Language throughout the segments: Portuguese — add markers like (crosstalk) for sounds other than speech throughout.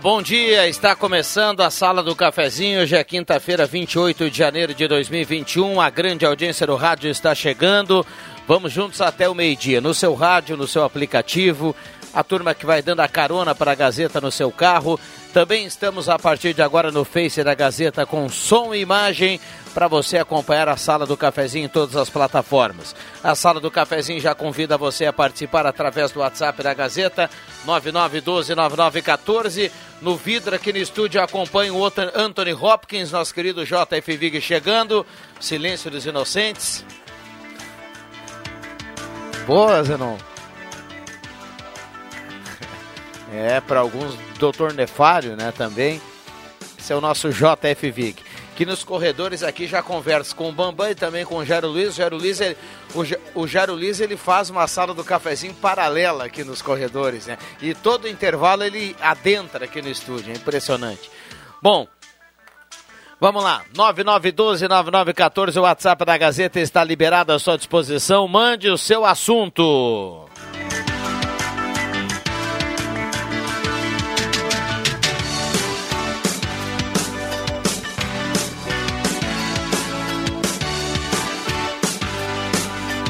Bom dia. Está começando a Sala do Cafezinho. Hoje é quinta-feira, 28 de janeiro de 2021. A grande audiência do rádio está chegando. Vamos juntos até o meio-dia. No seu rádio, no seu aplicativo. A turma que vai dando a carona para a Gazeta no seu carro. Também estamos a partir de agora no Face da Gazeta com som e imagem para você acompanhar a Sala do Cafezinho em todas as plataformas. A Sala do Cafezinho já convida você a participar através do WhatsApp da Gazeta 99129914. No vidro aqui no estúdio acompanha o Anthony Hopkins, nosso querido JF Vig chegando. Silêncio dos Inocentes. Boa, Zenon. É, para alguns, doutor Nefário, né, também. Esse é o nosso JF Vig que nos corredores aqui já conversa com o Bambam e também com o Jairo Luiz. O Jairo Luiz, ele, o, o Jairo Luiz, ele faz uma sala do cafezinho paralela aqui nos corredores, né? E todo intervalo ele adentra aqui no estúdio, é impressionante. Bom, Vamos lá, 9912-9914, o WhatsApp da Gazeta está liberado à sua disposição. Mande o seu assunto.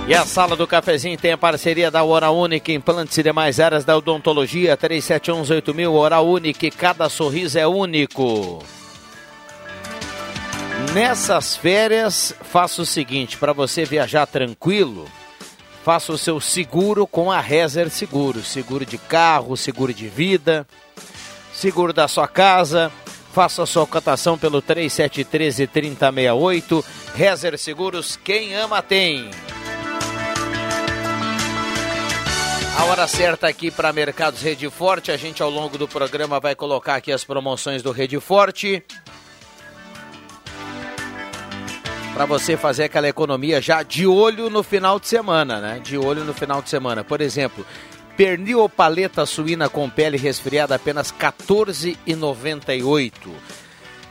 E a sala do cafezinho tem a parceria da Hora Única, implantes e demais áreas da odontologia, 37118000, Hora Única, cada sorriso é único. Nessas férias, faça o seguinte, para você viajar tranquilo, faça o seu seguro com a Rezer Seguro, seguro de carro, seguro de vida, seguro da sua casa, faça sua cotação pelo 3713 3068, Rezer Seguros, quem ama tem. A hora certa aqui para Mercados Rede Forte. A gente ao longo do programa vai colocar aqui as promoções do Rede Forte. Para você fazer aquela economia já de olho no final de semana, né? De olho no final de semana. Por exemplo, pernil ou paleta suína com pele resfriada apenas R$ 14,98.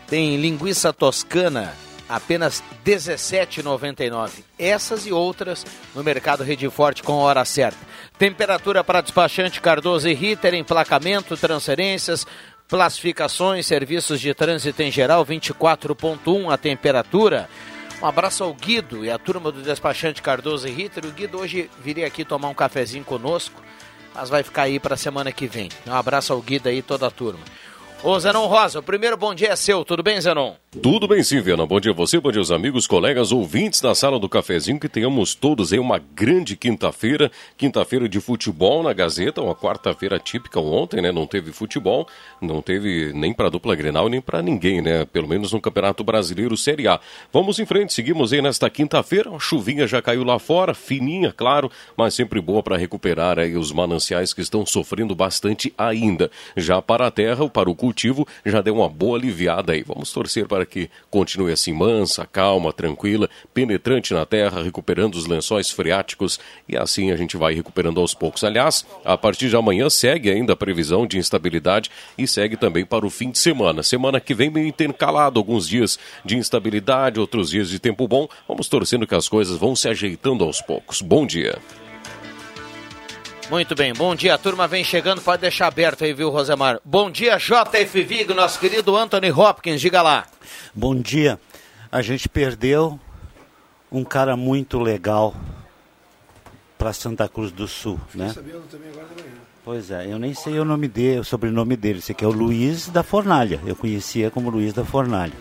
Tem linguiça toscana apenas R$ 17,99. Essas e outras no mercado Rede Forte com hora certa. Temperatura para despachante Cardoso e Ritter, emplacamento, transferências, classificações, serviços de trânsito em geral, 24.1 a temperatura. Um abraço ao Guido e a turma do despachante Cardoso e Ritter. O Guido hoje viria aqui tomar um cafezinho conosco, mas vai ficar aí para a semana que vem. Um abraço ao Guido aí e toda a turma. Ô Zenon Rosa, o primeiro bom dia é seu, tudo bem, Zenon? Tudo bem sim, Viana. Bom dia a você, bom dia aos amigos, colegas, ouvintes da sala do cafezinho, que tenhamos todos aí uma grande quinta-feira, quinta-feira de futebol na Gazeta, uma quarta-feira típica ontem, né? Não teve futebol, não teve nem para dupla Grenal, nem para ninguém, né? Pelo menos no Campeonato Brasileiro Série A. Vamos em frente, seguimos aí nesta quinta-feira, a chuvinha já caiu lá fora, fininha, claro, mas sempre boa para recuperar aí os mananciais que estão sofrendo bastante ainda. Já para a terra, para o cultivo, já deu uma boa aliviada aí. Vamos torcer para para que continue assim mansa, calma, tranquila, penetrante na terra, recuperando os lençóis freáticos e assim a gente vai recuperando aos poucos. Aliás, a partir de amanhã segue ainda a previsão de instabilidade e segue também para o fim de semana. Semana que vem meio intercalado, alguns dias de instabilidade, outros dias de tempo bom. Vamos torcendo que as coisas vão se ajeitando aos poucos. Bom dia. Muito bem, bom dia, a turma vem chegando, pode deixar aberto aí, viu, Rosemar? Bom dia, JF Vigo, nosso querido Anthony Hopkins, diga lá. Bom dia, a gente perdeu um cara muito legal para Santa Cruz do Sul, né? Sabendo também agora manhã. Pois é, eu nem sei o nome dele, o sobrenome dele, esse aqui é o Luiz da Fornalha, eu conhecia como Luiz da Fornalha.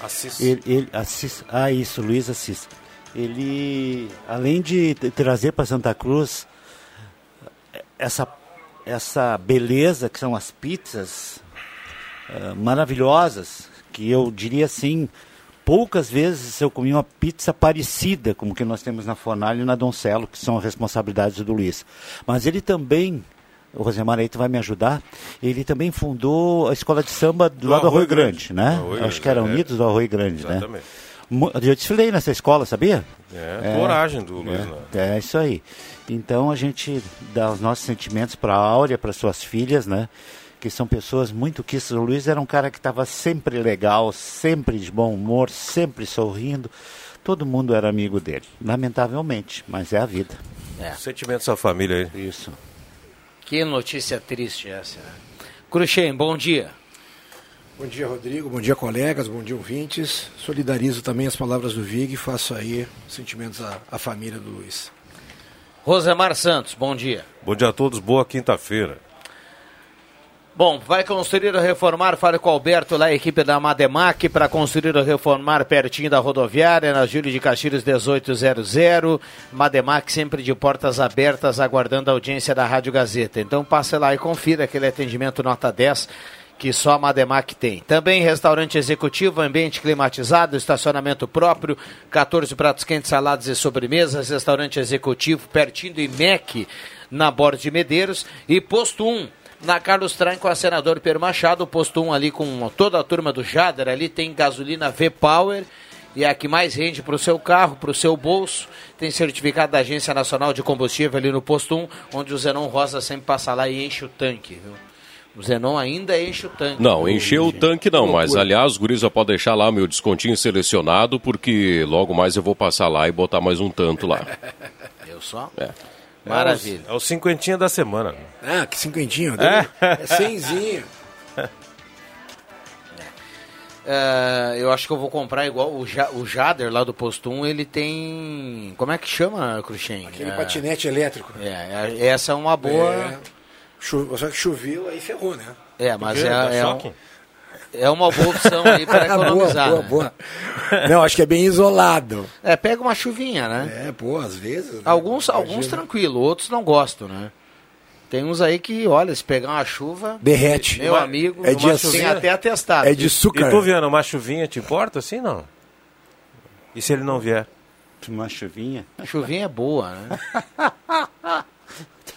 Assis. Ele, ele, Assis, ah, isso, Luiz Assis. Ele, além de trazer para Santa Cruz essa, essa beleza que são as pizzas uh, maravilhosas que eu diria assim, poucas vezes eu comi uma pizza parecida como que nós temos na Fornalha e na Doncelo, que são responsabilidades do Luiz. Mas ele também o Rosemar aí tu vai me ajudar, ele também fundou a escola de samba do, do lado do Arroio Grande, Grande né? Arroio Acho que era é. Unidos do Arroio Grande, né? Exatamente. né? Eu desfilei nessa escola, sabia? É, é coragem do Luiz, é, né? É isso aí. Então a gente dá os nossos sentimentos para a Áurea, para suas filhas, né? Que são pessoas muito quistas. O Luiz era um cara que estava sempre legal, sempre de bom humor, sempre sorrindo. Todo mundo era amigo dele, lamentavelmente, mas é a vida. É. Sentimentos da família aí. Isso. Que notícia triste essa. Cruxem, bom dia. Bom dia, Rodrigo. Bom dia, colegas. Bom dia, ouvintes. Solidarizo também as palavras do Vig e faço aí sentimentos à, à família do Luiz. Rosemar Santos, bom dia. Bom dia a todos. Boa quinta-feira. Bom, vai construir ou reformar, fale com o Alberto lá, a equipe da Mademac, para construir ou reformar pertinho da rodoviária, na Júlio de Castilhos 1800. Mademac sempre de portas abertas, aguardando a audiência da Rádio Gazeta. Então passe lá e confira aquele atendimento nota 10 que só a Mademac tem. Também restaurante executivo, ambiente climatizado, estacionamento próprio, 14 pratos quentes, saladas e sobremesas, restaurante executivo pertinho do IMEC, na Borda de Medeiros e posto 1 na Carlos Traem com a senador Pedro Machado, posto 1 ali com toda a turma do Jader, ali tem gasolina V-Power e é a que mais rende para o seu carro, para o seu bolso. Tem certificado da Agência Nacional de Combustível ali no posto 1, onde o Zenon Rosa sempre passa lá e enche o tanque, viu? O Zenon ainda enche o tanque. Não, encheu o tanque não, mas aliás, o Guri já pode deixar lá meu descontinho selecionado, porque logo mais eu vou passar lá e botar mais um tanto lá. (laughs) Eu só? É. Maravilha. É o, é o cinquentinha da semana. Ah, que cinquentinho? É, é cenzinho. Uh, (laughs) eu acho que eu vou comprar igual o, ja, o Jader lá do Posto 1, ele tem. Como é que chama, Cruxem? Aquele é, patinete elétrico. É, é, essa é uma boa. É, só que choveu, aí ferrou, né? É, mas é, é, um, é uma boa opção aí para (laughs) economizar. boa, boa, né? boa. Não, acho que é bem isolado. É, pega uma chuvinha, né? É, pô, às vezes. Né? Alguns, alguns tranquilo, outros não gostam, né? Tem uns aí que, olha, se pegar uma chuva. Derrete. Meu amigo, é de chuvinha até atestado. É de açúcar. E tu vendo, uma chuvinha te importa assim, não? E se ele não vier? Uma chuvinha? A chuvinha é boa, né? (laughs)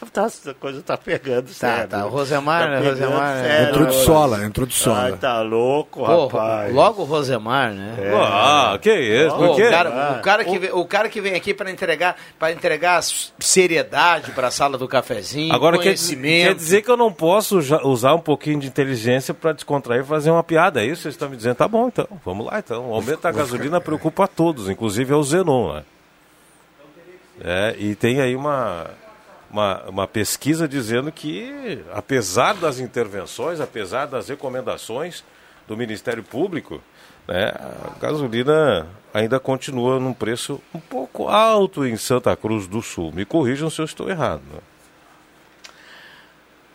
(laughs) tá, a coisa tá pegando, tá, sério. Tá, o Rosemar, tá né? Rosemar, né? sério, entrou de sola, entrou de sola. Ai, tá louco, Pô, rapaz. Logo o Rosemar, né? É. Ah, que isso? Pô, o, cara, o, cara que vem, o cara que vem aqui para entregar, para entregar seriedade para a sala do cafezinho, Agora conhecimento. Quer, quer dizer que eu não posso usar um pouquinho de inteligência para descontrair e fazer uma piada, é isso? Vocês estão me dizendo? Tá bom, então. Vamos lá, então. O aumento da gasolina preocupa a todos, inclusive ao Zenon, né? É, e tem aí uma uma, uma pesquisa dizendo que, apesar das intervenções, apesar das recomendações do Ministério Público, né, a gasolina ainda continua num preço um pouco alto em Santa Cruz do Sul. Me corrijam se eu estou errado. Né?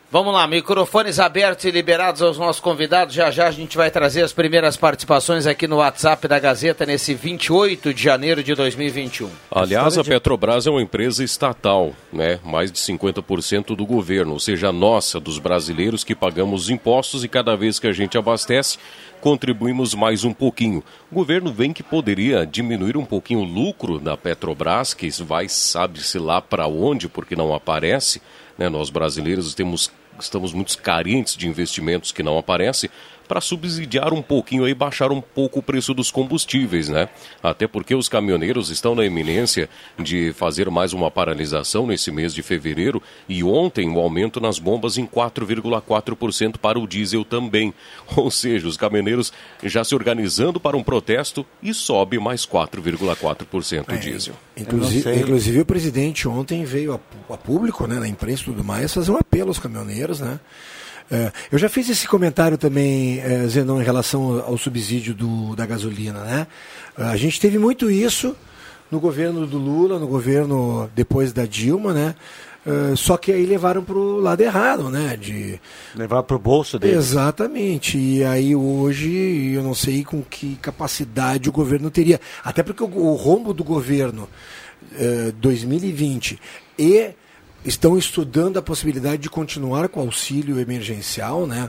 Vamos lá, microfones abertos e liberados aos nossos convidados. Já já a gente vai trazer as primeiras participações aqui no WhatsApp da Gazeta nesse 28 de janeiro de 2021. Aliás, a Petrobras é uma empresa estatal, né? Mais de 50% do governo, ou seja, nossa, dos brasileiros que pagamos impostos e cada vez que a gente abastece, contribuímos mais um pouquinho. O governo vem que poderia diminuir um pouquinho o lucro da Petrobras, que vai sabe-se lá para onde, porque não aparece. Né? Nós brasileiros temos, estamos muito carentes de investimentos que não aparecem para subsidiar um pouquinho e baixar um pouco o preço dos combustíveis, né? Até porque os caminhoneiros estão na iminência de fazer mais uma paralisação nesse mês de fevereiro e ontem o aumento nas bombas em 4,4% para o diesel também. (laughs) Ou seja, os caminhoneiros já se organizando para um protesto e sobe mais 4,4% o é, diesel. Inclusive, inclusive, o presidente ontem veio a, a público, né, na imprensa e tudo mais, fazer um apelo aos caminhoneiros, né? É, eu já fiz esse comentário também, é, Zenon, em relação ao subsídio do, da gasolina. Né? A gente teve muito isso no governo do Lula, no governo depois da Dilma, né? Uh, só que aí levaram para o lado errado, né? De levar para o bolso deles. Exatamente. E aí hoje eu não sei com que capacidade o governo teria, até porque o, o rombo do governo uh, 2020 e estão estudando a possibilidade de continuar com o auxílio emergencial, né?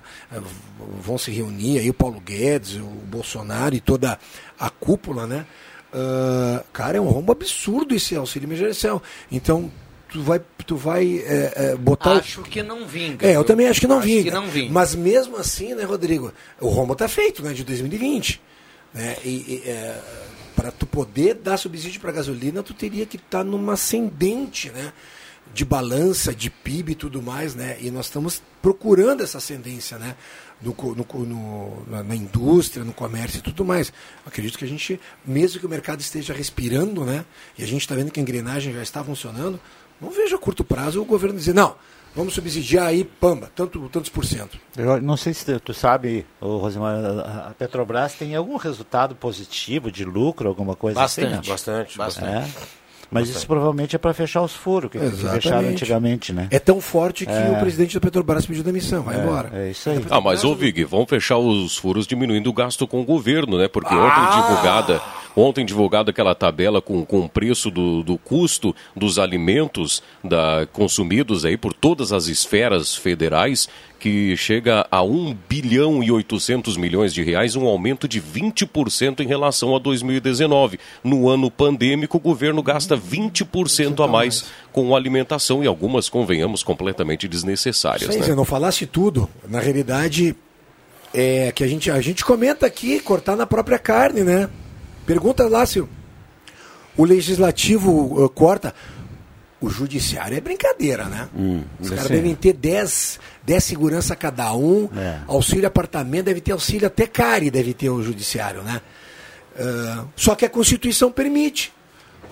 Vão se reunir aí o Paulo Guedes, o Bolsonaro e toda a cúpula, né? Uh, cara, é um rombo absurdo esse auxílio emergencial. Então, tu vai, tu vai é, é, botar. Acho que não vinga. É, eu, eu também acho que não acho vinga. Que não vinga. Mas mesmo assim, né, Rodrigo? O rombo tá feito, né? De 2020. Né? E, e é, para tu poder dar subsídio para gasolina, tu teria que estar tá numa ascendente, né? De balança, de PIB e tudo mais, né? E nós estamos procurando essa ascendência, né? No, no, no, na indústria, no comércio e tudo mais. Acredito que a gente, mesmo que o mercado esteja respirando, né? E a gente está vendo que a engrenagem já está funcionando, não vejo a curto prazo o governo dizer, não, vamos subsidiar aí, pamba, tanto, tantos por cento. Eu não sei se tu sabe, Rosemar, a Petrobras tem algum resultado positivo de lucro, alguma coisa bastante, assim? Bastante, bastante. É? Mas isso provavelmente é para fechar os furos que fecharam antigamente, né? É tão forte que é. o presidente da Petrobras pediu demissão, vai é, embora. É isso aí. Ah, mas ô Vig, vamos fechar os furos diminuindo o gasto com o governo, né? Porque ah! ontem divulgada, ontem divulgada aquela tabela com, com o preço do, do custo dos alimentos da, consumidos aí por todas as esferas federais, que chega a 1 bilhão e 800 milhões de reais, um aumento de 20% em relação a 2019. No ano pandêmico, o governo gasta 20% a mais com alimentação e algumas, convenhamos, completamente desnecessárias. Sim, né? não falasse tudo. Na realidade, é que a gente, a gente comenta aqui, cortar na própria carne, né? Pergunta lá se o legislativo uh, corta o judiciário é brincadeira, né? Hum, Os caras devem ter 10, 10 segurança cada um, é. auxílio apartamento, deve ter auxílio até CARI, deve ter o judiciário, né? Uh, só que a Constituição permite.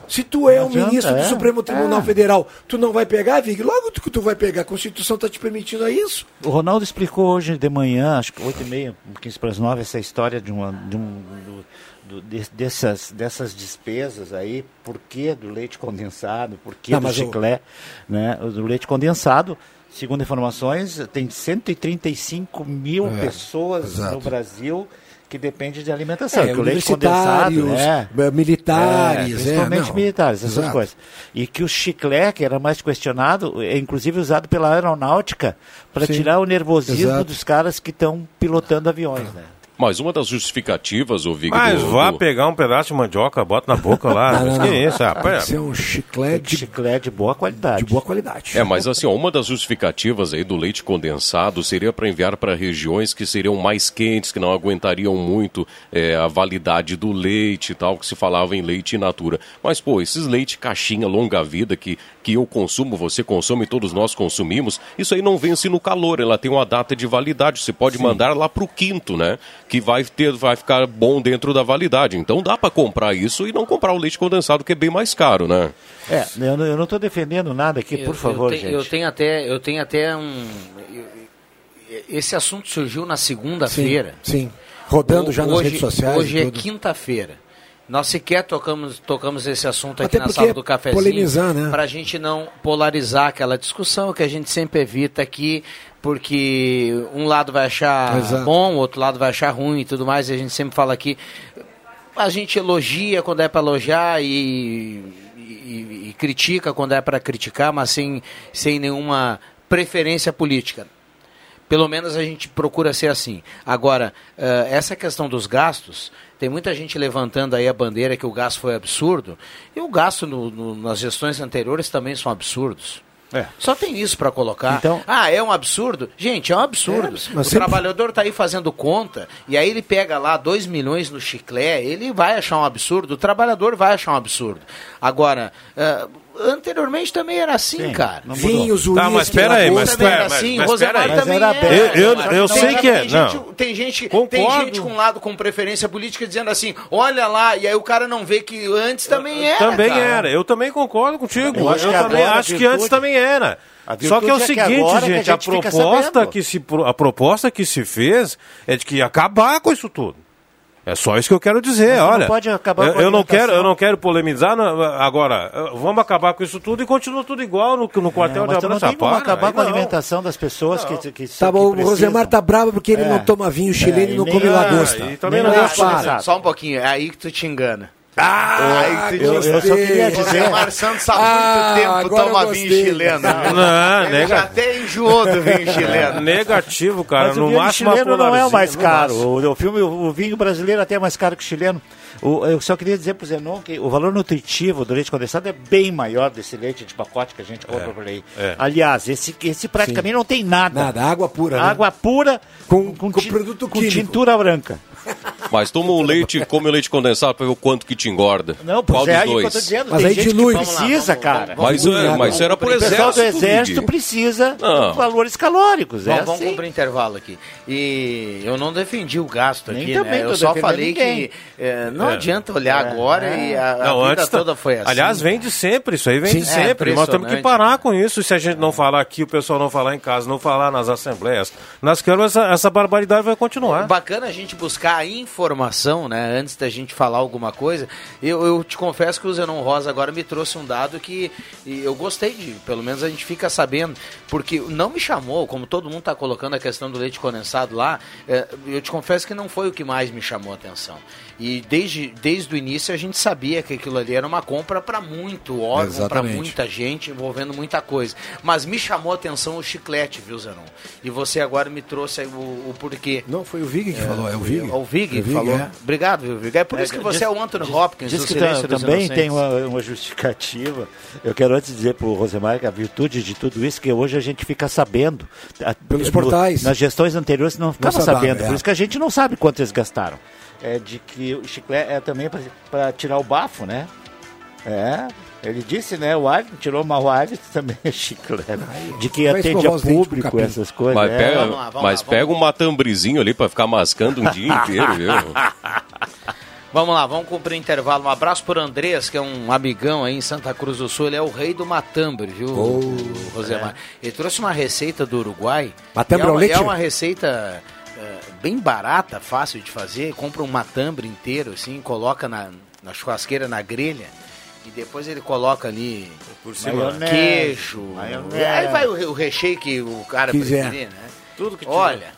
Se tu é um ministro é, do Supremo Tribunal é. Federal, tu não vai pegar, Vig? Logo que tu vai pegar, a Constituição está te permitindo a isso. O Ronaldo explicou hoje de manhã, acho que 8 e meia, 15 para as 9, essa história de, uma, de um, do, do, de, dessas, dessas despesas aí, por que do leite condensado, por que do chiclete, eu... né? Do leite condensado, segundo informações, tem 135 mil é, pessoas exato. no Brasil que depende de alimentação. É, que o leite condensado, é, militares, é, principalmente é, militares, essas Exato. coisas. E que o chiclete, que era mais questionado, é inclusive usado pela aeronáutica para tirar o nervosismo Exato. dos caras que estão pilotando aviões, né? Mas uma das justificativas, o Vig, Mas do, vá do... pegar um pedaço de mandioca, bota na boca lá. não, (laughs) não, não. Que é isso, rapaz? Tem é um chiclete, chiclete de boa qualidade. De boa qualidade. É, mas assim, uma das justificativas aí do leite condensado seria para enviar para regiões que seriam mais quentes, que não aguentariam muito é, a validade do leite e tal, que se falava em leite in natura. Mas, pô, esses leite caixinha longa vida que, que eu consumo, você consome, todos nós consumimos, isso aí não vence no calor, ela tem uma data de validade. Você pode Sim. mandar lá para o quinto, né? Que vai ter, vai ficar bom dentro da validade. Então dá para comprar isso e não comprar o leite condensado que é bem mais caro, né? É, eu não estou defendendo nada aqui, por favor, eu gente. Eu tenho até, eu tenho até um. Esse assunto surgiu na segunda-feira. Sim, sim, rodando o, já nas hoje, redes sociais. Hoje é quinta-feira. Nós sequer tocamos, tocamos esse assunto aqui Até na sala do cafezinho. Polemizar, né? Para a gente não polarizar aquela discussão que a gente sempre evita aqui, porque um lado vai achar Exato. bom, o outro lado vai achar ruim e tudo mais. E a gente sempre fala aqui. A gente elogia quando é para elogiar e, e, e, critica quando é para criticar, mas sem, sem nenhuma preferência política. Pelo menos a gente procura ser assim. Agora, uh, essa questão dos gastos, tem muita gente levantando aí a bandeira que o gasto foi absurdo, e o gasto no, no, nas gestões anteriores também são absurdos. É. Só tem isso para colocar. Então, ah, é um absurdo? Gente, é um absurdo. É, o sempre... trabalhador está aí fazendo conta e aí ele pega lá 2 milhões no chiclete, ele vai achar um absurdo, o trabalhador vai achar um absurdo. Agora, uh, Anteriormente também era assim, Sim, cara. Vinhos. Tá, mas espera aí, mas, era assim, mas, mas, Rosemar mas também era. era. Eu, eu, eu sei que é. Tem gente, tem, gente, tem gente com lado com preferência política dizendo assim, olha lá, e aí o cara não vê que antes também era, Também cara. era, eu também concordo contigo. Eu, eu também acho virtude, que antes também era. Só que é o seguinte, é gente, a, gente a proposta que se a proposta que se fez é de que ia acabar com isso tudo. É só isso que eu quero dizer, olha. Não pode acabar eu, eu não quero, eu não quero polemizar agora. Vamos acabar com isso tudo e continua tudo igual no, no quartel é, de Abraçapá. Não pode acabar com a alimentação das pessoas não. que, que, tá bom, o Rosemar tá bravo porque ele é. não toma vinho chileno é, e não come lagosta. E também não, não Só um pouquinho, é aí que tu te engana. Ah, eu, eu, eu só queria dizer. O Santos há ah, muito tempo toma vinho chileno. Não, Ele nega... já até enjoou do vinho chileno. Negativo, cara. Mas no o vinho máximo chileno não é o mais caro. O, o, filme, o vinho brasileiro até é mais caro que o chileno. O, eu só queria dizer para o Zenon que o valor nutritivo do leite condensado é bem maior desse leite de pacote que a gente compra é, por aí. É. Aliás, esse, esse praticamente Sim. não tem nada. Nada, água pura. Né? Água né? pura com, com, com, produto com tintura branca. Mas toma um leite, come o leite condensado para ver o quanto que te engorda. Não, pois Qual é, dos dois? Dizendo, mas aí dilui. precisa, lá, cara. Vamos, vamos, mas, é, mas era por exército. O pessoal do exército precisa não. de valores calóricos. É vamos, assim. cumprir intervalo aqui. E eu não defendi o gasto Nem aqui, né? Eu só falei ninguém. que é, não é. adianta olhar é. agora e a, a não, vida toda foi assim. Aliás, vem de sempre, isso aí vem Sim, de sempre. Nós temos que parar com isso. Se a gente não falar aqui, o pessoal não falar em casa, não falar nas assembleias, nas câmaras, essa, essa barbaridade vai continuar. Bacana a gente buscar a informação, né? Antes da gente falar alguma coisa. Eu, eu te confesso que o Zenon Rosa agora me trouxe um dado que eu gostei de, pelo menos a gente fica sabendo, porque não me chamou, como todo mundo está colocando a questão do leite condensado lá, é, eu te confesso que não foi o que mais me chamou a atenção. E desde, desde o início a gente sabia que aquilo ali era uma compra para muito órgão, para muita gente, envolvendo muita coisa. Mas me chamou a atenção o chiclete, viu, Zanon? E você agora me trouxe o, o porquê. Não, foi o Vig que é, falou, é o Vig. O Vig, é Vig falou. É. Obrigado, viu, Vig. É por isso que você diz, é o Anthony Hopkins. Diz que também tem uma, uma, justificativa. Eu quero antes dizer para o Rosemar que a virtude de tudo isso que hoje a gente fica sabendo. Pelos portais. nas gestões anteriores não ficava sabendo. É. Por isso que a gente não sabe quanto eles gastaram é de que o chiclete é também para tirar o bafo, né? É, ele disse, né? O árbitro tirou mal árbitro também (laughs) é chiclete. De que atende a público essas coisas. Mas, é. pega, vamos lá, vamos mas lá, pega um matambrezinho ali para ficar mascando um dia inteiro, (laughs) viu? Vamos lá, vamos cumprir intervalo. Um abraço por Andrés, que é um amigão aí em Santa Cruz do Sul. Ele é o rei do matambre, viu, oh, Rosemar? É. Ele trouxe uma receita do Uruguai. Matambre é uma, leite? É uma receita é, bem barata, fácil de fazer. Compra um matambre inteiro, assim, coloca na, na churrasqueira, na grelha. E depois ele coloca ali por cima queijo. Maionese. Aí vai o, o, recheio que o cara Quiser. preferir, né? Tudo que tiver. Olha,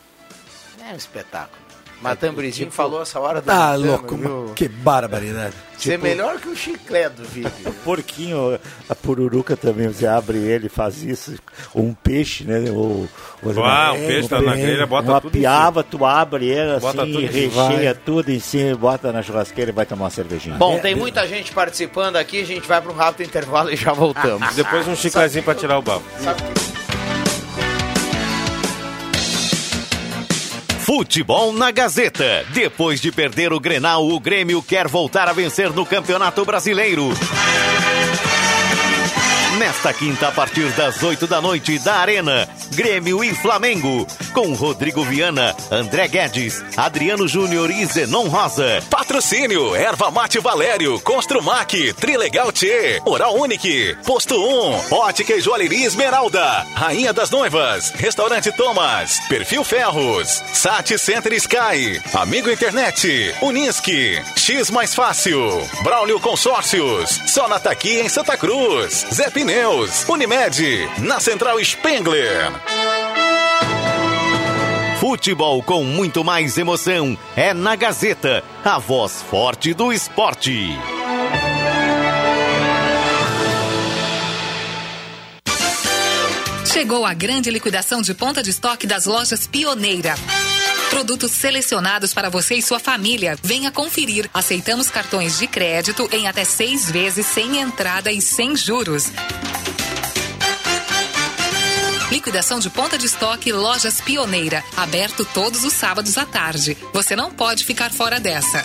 é um espetáculo. Matambrezinho tipo, falou essa hora da. Ah, louco, viu? que barbaridade. Você tipo, é melhor que o chiclete do vídeo. porquinho, a pururuca também, você abre ele, faz isso. Ou um peixe, né? Ou, ou ah, um peixe tá na grelha, bota uma tudo piaba, tu abre ele bota assim, recheia tudo em cima, bota na churrasqueira e vai tomar uma cervejinha. Bom, é, tem muita gente participando aqui, a gente vai para um rápido intervalo e já voltamos. Depois um chicletezinho para tirar o bafo. Sabe que... Futebol na Gazeta. Depois de perder o Grenal, o Grêmio quer voltar a vencer no Campeonato Brasileiro. Nesta quinta, a partir das 8 da noite, da Arena, Grêmio e Flamengo, com Rodrigo Viana, André Guedes, Adriano Júnior e Zenon Rosa. Patrocínio, Erva Mate Valério, Construmac, Trilegal T, Oral Unique, Posto 1, Ótica e Joalheria Esmeralda, Rainha das Noivas, Restaurante Thomas, Perfil Ferros, Sat Center Sky, Amigo Internet, Unisque, X Mais Fácil, Braulio Consórcios, Sonata aqui em Santa Cruz, Zé Pneus, Unimed, na Central Spengler. Futebol com muito mais emoção é na Gazeta, a voz forte do esporte. Chegou a grande liquidação de ponta de estoque das lojas Pioneira. Produtos selecionados para você e sua família. Venha conferir. Aceitamos cartões de crédito em até seis vezes sem entrada e sem juros. Liquidação de ponta de estoque Lojas Pioneira. Aberto todos os sábados à tarde. Você não pode ficar fora dessa.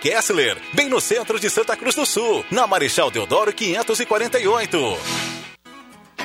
Kessler, bem no centro de Santa Cruz do Sul, na Marechal Deodoro 548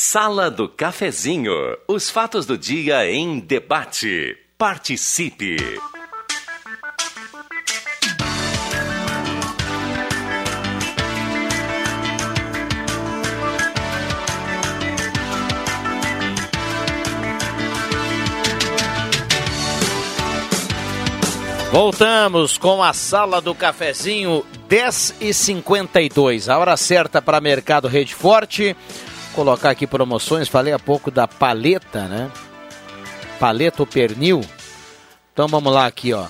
Sala do Cafezinho. Os fatos do dia em debate. Participe. Voltamos com a sala do cafezinho 10 e 52 A hora certa para Mercado Rede Forte colocar aqui promoções. Falei há pouco da paleta, né? Paleta ou pernil. Então vamos lá aqui, ó.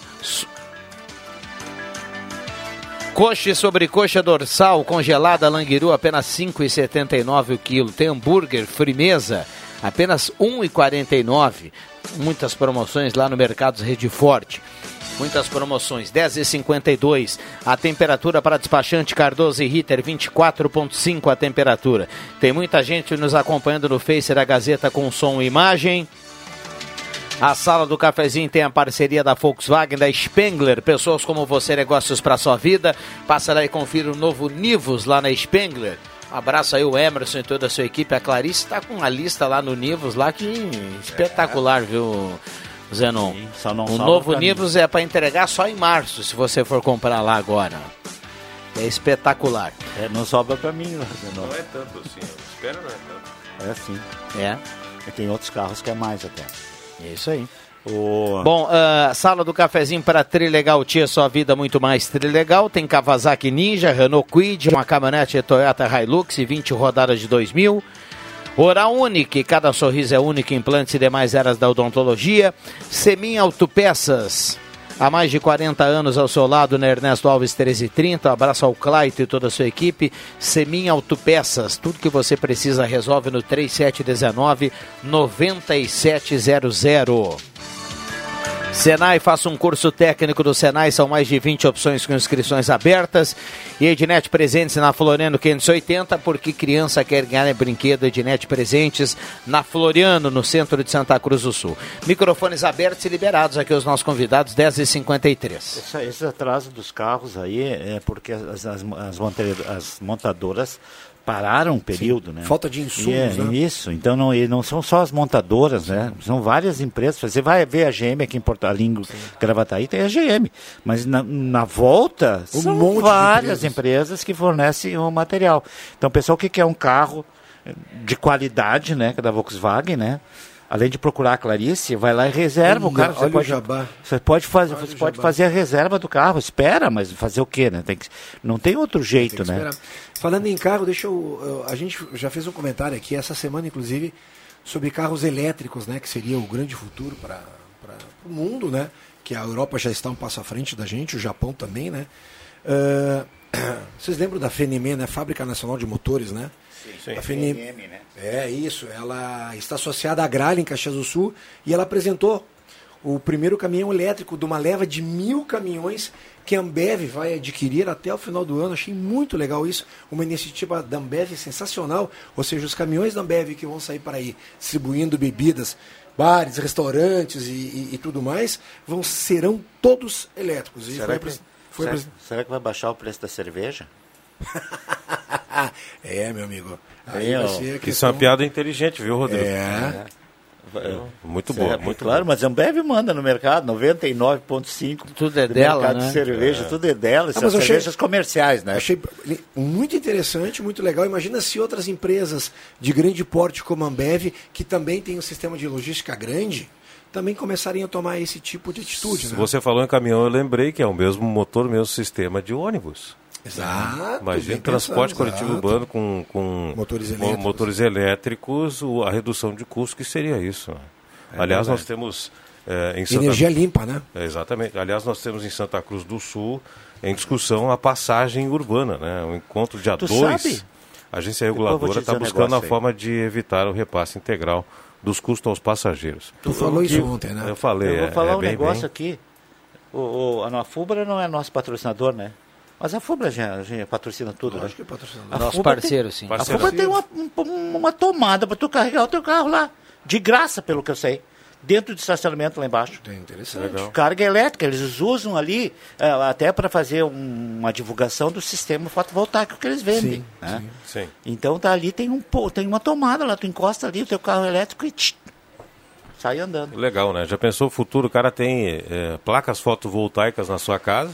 Coxa sobre coxa dorsal congelada Languiru apenas 5,79 o quilo. Tem hambúrguer Frimeza apenas 1,49. Muitas promoções lá no Mercados Rede Forte. Muitas promoções. 10,52 a temperatura para despachante Cardoso e Ritter, 24,5 a temperatura. Tem muita gente nos acompanhando no Face da Gazeta com som e imagem. A sala do cafezinho tem a parceria da Volkswagen, da Spengler. Pessoas como você, negócios para sua vida. Passa lá e confira o novo Nivus lá na Spengler. Abraço aí o Emerson e toda a sua equipe. A Clarice está com uma lista lá no Nivus lá que espetacular, viu? Zenon. Sim, só não o novo Nivus é para entregar só em março, se você for comprar lá agora. É espetacular. É, não sobra para mim, Zenon. Não é tanto assim, espero não é tanto. É sim. É. E tem outros carros que é mais até. É isso aí. Oh. Bom, uh, sala do cafezinho para Trilegal Tia, sua vida muito mais Trilegal. Tem Kawasaki Ninja, Renault Quid, uma caminhonete Toyota Hilux 20 rodadas de 2000. Oral Unique, cada sorriso é único, implantes e demais eras da odontologia. Semin Autopeças, há mais de 40 anos ao seu lado na Ernesto Alves 1330. Abraço ao Claito e toda a sua equipe. Semin Autopeças, tudo que você precisa resolve no 3719 9700. Senai, faça um curso técnico do Senai, são mais de 20 opções com inscrições abertas. E Ednet Presentes na Floriano 580, porque criança quer ganhar brinquedo. Ednet Presentes na Floriano, no centro de Santa Cruz do Sul. Microfones abertos e liberados aqui os nossos convidados, 10h53. Esse, esse atraso dos carros aí é porque as, as, as montadoras pararam um período, Sim. né? Falta de insumos, é, né? Isso, então não, não são só as montadoras, né? São várias empresas. Você vai ver a GM aqui em Porto Alegre, Gravataí, tem a GM. Mas na, na volta, um são várias empresas. empresas. que fornecem o material. Então, o pessoal que quer um carro de qualidade, né? Que é da Volkswagen, né? Além de procurar a Clarice, vai lá e reserva olha, o carro. Você pode, você pode, fazer, você pode fazer a reserva do carro, espera, mas fazer o quê, né? Tem que, não tem outro jeito, tem né? Falando em carro, deixa eu, A gente já fez um comentário aqui essa semana, inclusive, sobre carros elétricos, né? Que seria o grande futuro para o mundo, né? Que a Europa já está um passo à frente da gente, o Japão também, né? Uh, (clears throat) vocês lembram da FNM, né? Fábrica Nacional de Motores, né? Sim, a FNM, né? É isso, ela está associada à Gralha em Caxias do Sul e ela apresentou o primeiro caminhão elétrico de uma leva de mil caminhões que a Ambev vai adquirir até o final do ano. Achei muito legal isso. Uma iniciativa da Ambev sensacional. Ou seja, os caminhões da Ambev que vão sair para aí distribuindo bebidas, bares, restaurantes e, e, e tudo mais, vão serão todos elétricos. Será, que, foi, será, será que vai baixar o preço da cerveja? (laughs) é, meu amigo. Aí Aí Isso é uma piada inteligente, viu, Rodrigo? É. é. Muito boa, é, muito claro, mas a Ambev manda no mercado 99,5. Tudo é dela, mercado né? de cerveja, é. tudo é dela, são cervejas achei, comerciais, né? Achei muito interessante, muito legal. Imagina se outras empresas de grande porte como a Ambev, que também tem um sistema de logística grande, também começarem a tomar esse tipo de atitude. Se né? você falou em caminhão, eu lembrei que é o mesmo motor, o mesmo sistema de ônibus. Exato. Imagina transporte coletivo urbano com, com motores elétricos, motores elétricos a redução de custo que seria isso. É Aliás, verdade. nós temos é, em Santa... Energia limpa, né? É, exatamente. Aliás, nós temos em Santa Cruz do Sul em discussão a passagem urbana, né? O encontro dia 2. A agência reguladora está buscando um a forma de evitar o repasse integral dos custos aos passageiros. Tu falou isso ontem, né? Eu falei. Eu vou falar é, um bem, negócio bem... aqui. O, o, a Fubra não é nosso patrocinador, né? Mas a FUBRA já, já patrocina tudo, Eu né? Acho que é patrocinador. A Nosso parceiro, tem, sim. A FUBRA tem uma, uma tomada para tu carregar o teu carro lá. De graça, pelo que eu sei. Dentro do estacionamento lá embaixo. Tem interessante. Legal. Carga elétrica, eles usam ali é, até para fazer um, uma divulgação do sistema fotovoltaico que eles vendem. Sim, né? sim, sim. Então tá ali, tem, um, tem uma tomada lá, tu encosta ali o teu carro elétrico e tch, sai andando. Legal, né? Já pensou o futuro? O cara tem é, placas fotovoltaicas na sua casa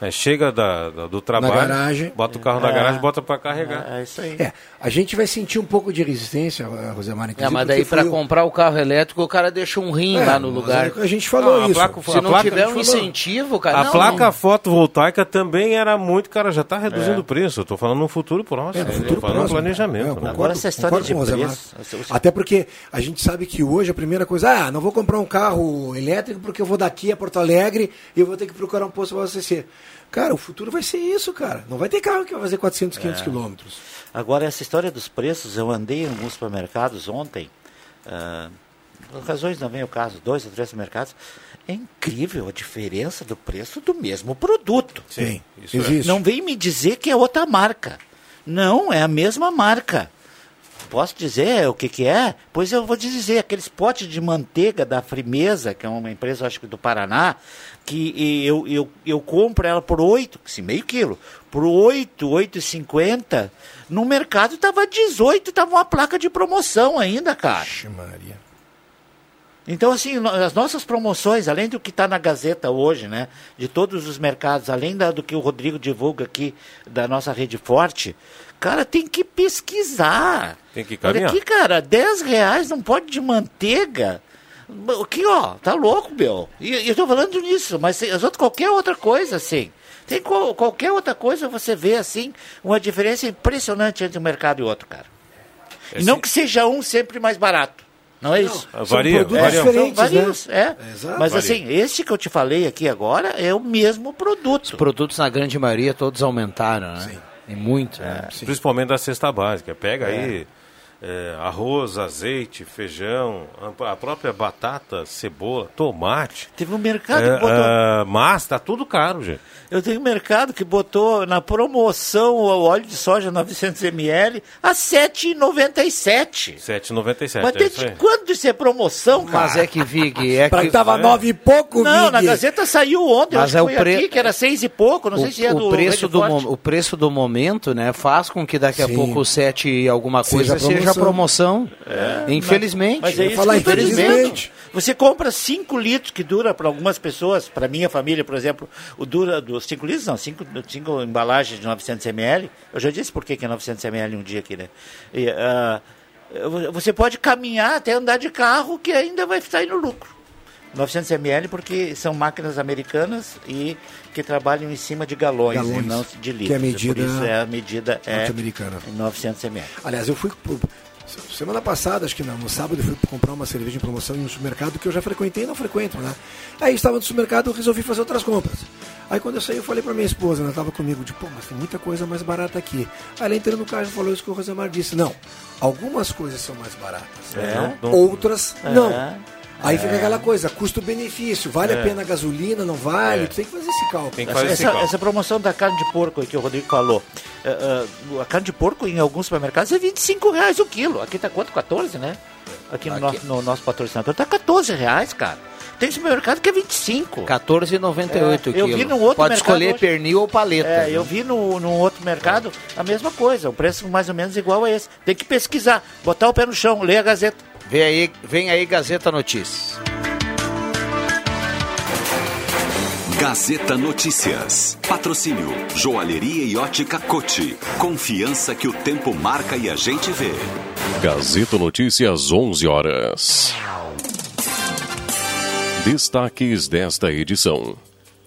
é, chega da, da, do trabalho, na garagem, bota o carro é, na garagem e bota para carregar. É, é, isso aí. É, a gente vai sentir um pouco de resistência, Rosemary. É, mas daí para comprar o carro elétrico, o cara deixa um rim é, lá no lugar. É a gente falou isso. Placa, Se não tiver um incentivo, cara. A não, placa não. fotovoltaica também era muito, cara, já está reduzindo é. o preço. Eu tô falando no futuro próximo. É, no futuro próximo. planejamento. É, concordo, Agora essa história de preço. Até porque a gente sabe que hoje a primeira coisa, ah, não vou comprar um carro elétrico porque eu vou daqui a Porto Alegre e eu vou ter que procurar um posto para abastecer. Cara, o futuro vai ser isso, cara. Não vai ter carro que vai fazer 400, 500 é. quilômetros. Agora, essa história dos preços, eu andei em alguns supermercados ontem, uh, razões não vem o caso, dois ou três supermercados, é incrível a diferença do preço do mesmo produto. Sim, isso existe. É. Não vem me dizer que é outra marca. Não, é a mesma marca. Posso dizer o que, que é? Pois eu vou dizer, aqueles potes de manteiga da Frimeza, que é uma empresa, acho que do Paraná, que eu, eu, eu compro ela por 8, assim, meio quilo, por 8, 8,50. No mercado estava 18, estava uma placa de promoção ainda, cara. Ixi, Maria. Então, assim, as nossas promoções, além do que está na Gazeta hoje, né, de todos os mercados, além da, do que o Rodrigo divulga aqui da nossa rede forte, cara, tem que pesquisar. Tem que caminhar. Olha aqui, cara, 10 reais não pode de manteiga. Aqui, ó, tá louco, meu. E eu tô falando nisso, mas as outras, qualquer outra coisa, assim. Tem qualquer outra coisa você vê, assim, uma diferença impressionante entre um mercado e outro, cara. Esse... E não que seja um sempre mais barato. Não é isso? Não, varia, são produtos diferentes, vários, né? é. é Mas varia. assim, esse que eu te falei aqui agora é o mesmo produto. Os produtos, na grande maioria, todos aumentaram, né? Sim. E muito. É, né? Principalmente da cesta básica. Pega é. aí é, arroz, azeite, feijão, a própria batata, cebola, tomate. Teve um mercado é, que botou. É, mas tá tudo caro, gente. Eu tenho um mercado que botou na promoção o óleo de soja 900ml a 7,97. 7,97. Mas é desde quando isso é promoção, cara? Mas é que, Vig, é pra que... tava é. nove e pouco, Não, Vig. na Gazeta saiu ontem, Mas é o pre... aqui, que era seis e pouco, não o, sei se é o do preço do O preço do momento, né, faz com que daqui a Sim. pouco o 7 e alguma coisa seja, seja promoção. É, infelizmente. Mas, mas é isso falar, infelizmente. Você compra 5 litros, que dura para algumas pessoas, para minha família, por exemplo, o dura dos 5 litros, não, 5 embalagens de 900 ml. Eu já disse por que é 900 ml um dia aqui, né? E, uh, você pode caminhar até andar de carro que ainda vai estar no lucro. 900 ml porque são máquinas americanas e que trabalham em cima de galões, galões e não de litros. Que é a medida, Por isso é a medida é americana. 900 ml. Aliás, eu fui Semana passada, acho que não, no sábado, eu fui comprar uma cerveja em promoção em um supermercado que eu já frequentei e não frequento, né? Aí estava no supermercado, eu resolvi fazer outras compras. Aí quando eu saí, eu falei para minha esposa, ela estava comigo, de, pô, mas tem muita coisa mais barata aqui. Aí ela entrou no carro e falou isso que o Rosemar disse. Não, algumas coisas são mais baratas, é, outras é. não. Aí é. fica aquela coisa, custo-benefício, vale é. a pena a gasolina, não vale? É. Tu tem que fazer esse cálculo. Tem que fazer essa, esse cálculo. essa promoção da carne de porco que o Rodrigo falou, uh, uh, a carne de porco em alguns supermercados é 25 reais o quilo. Aqui tá quanto? 14, né? Aqui no, Aqui. No, no nosso patrocinador tá 14 reais, cara. tem supermercado que é 25. 14,98 é, Eu vi no outro Pode escolher hoje, pernil ou paleta. É, né? eu vi no, no outro mercado a mesma coisa, o preço mais ou menos igual a esse. Tem que pesquisar, botar o pé no chão, ler a Gazeta. Vem aí, vem aí Gazeta Notícias. Gazeta Notícias. Patrocínio Joalheria e Ótica Cote. Confiança que o tempo marca e a gente vê. Gazeta Notícias, 11 horas. Destaques desta edição: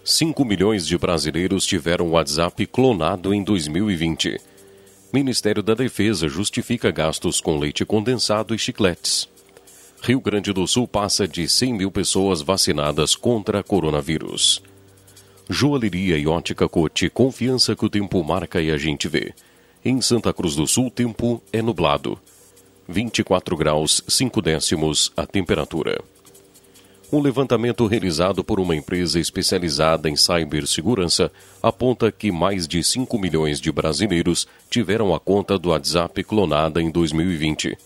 5 milhões de brasileiros tiveram WhatsApp clonado em 2020. Ministério da Defesa justifica gastos com leite condensado e chicletes. Rio Grande do Sul passa de 100 mil pessoas vacinadas contra coronavírus. Joalheria e ótica Cote, confiança que o tempo marca e a gente vê. Em Santa Cruz do Sul, tempo é nublado. 24 graus 5 décimos a temperatura. Um levantamento realizado por uma empresa especializada em cibersegurança aponta que mais de 5 milhões de brasileiros tiveram a conta do WhatsApp clonada em 2020.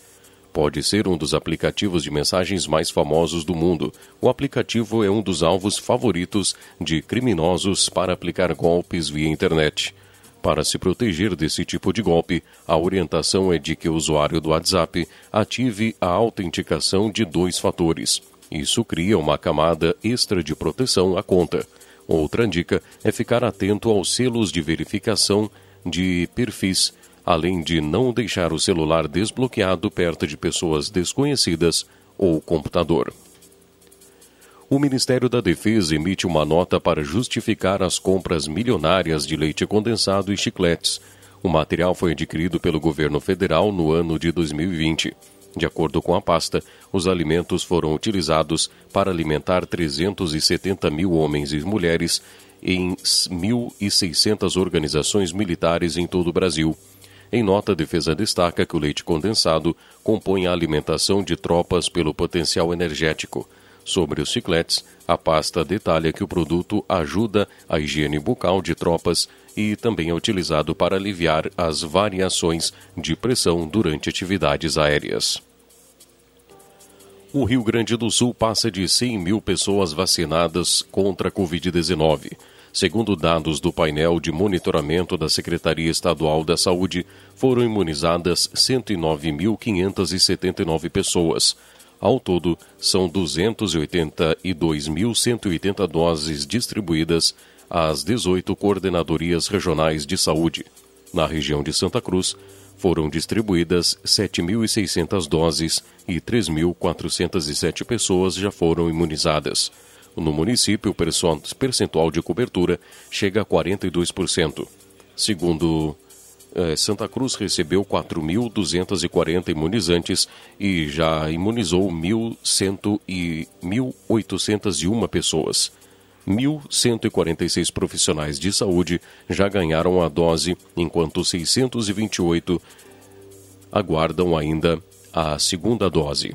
Pode ser um dos aplicativos de mensagens mais famosos do mundo. O aplicativo é um dos alvos favoritos de criminosos para aplicar golpes via internet. Para se proteger desse tipo de golpe, a orientação é de que o usuário do WhatsApp ative a autenticação de dois fatores isso cria uma camada extra de proteção à conta. Outra dica é ficar atento aos selos de verificação de perfis, além de não deixar o celular desbloqueado perto de pessoas desconhecidas ou computador. O Ministério da Defesa emite uma nota para justificar as compras milionárias de leite condensado e chicletes. O material foi adquirido pelo governo federal no ano de 2020. De acordo com a pasta, os alimentos foram utilizados para alimentar 370 mil homens e mulheres em 1.600 organizações militares em todo o Brasil. Em nota, a defesa destaca que o leite condensado compõe a alimentação de tropas pelo potencial energético. Sobre os chicletes, a pasta detalha que o produto ajuda a higiene bucal de tropas e também é utilizado para aliviar as variações de pressão durante atividades aéreas. O Rio Grande do Sul passa de 100 mil pessoas vacinadas contra a Covid-19. Segundo dados do painel de monitoramento da Secretaria Estadual da Saúde, foram imunizadas 109.579 pessoas. Ao todo, são 282.180 doses distribuídas às 18 coordenadorias regionais de saúde. Na região de Santa Cruz, foram distribuídas 7.600 doses e 3.407 pessoas já foram imunizadas. No município, o percentual de cobertura chega a 42%. Segundo eh, Santa Cruz recebeu 4.240 imunizantes e já imunizou 1.801 pessoas. 1.146 profissionais de saúde já ganharam a dose, enquanto 628 aguardam ainda a segunda dose.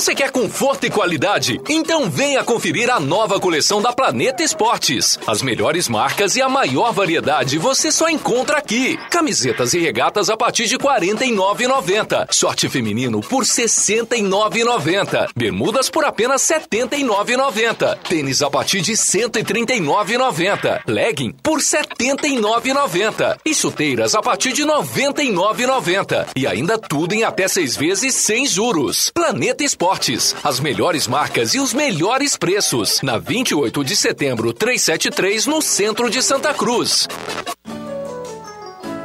Você quer conforto e qualidade? Então venha conferir a nova coleção da Planeta Esportes. As melhores marcas e a maior variedade você só encontra aqui. Camisetas e regatas a partir de R$ 49,90. Short feminino por R$ 69,90. Bermudas por apenas R$ 79,90. Tênis a partir de R$ 139,90. Legging por R$ 79,90. E chuteiras a partir de R$ 99,90. E ainda tudo em até seis vezes sem juros. Planeta Esportes As melhores marcas e os melhores preços. Na 28 de setembro, 373, no centro de Santa Cruz.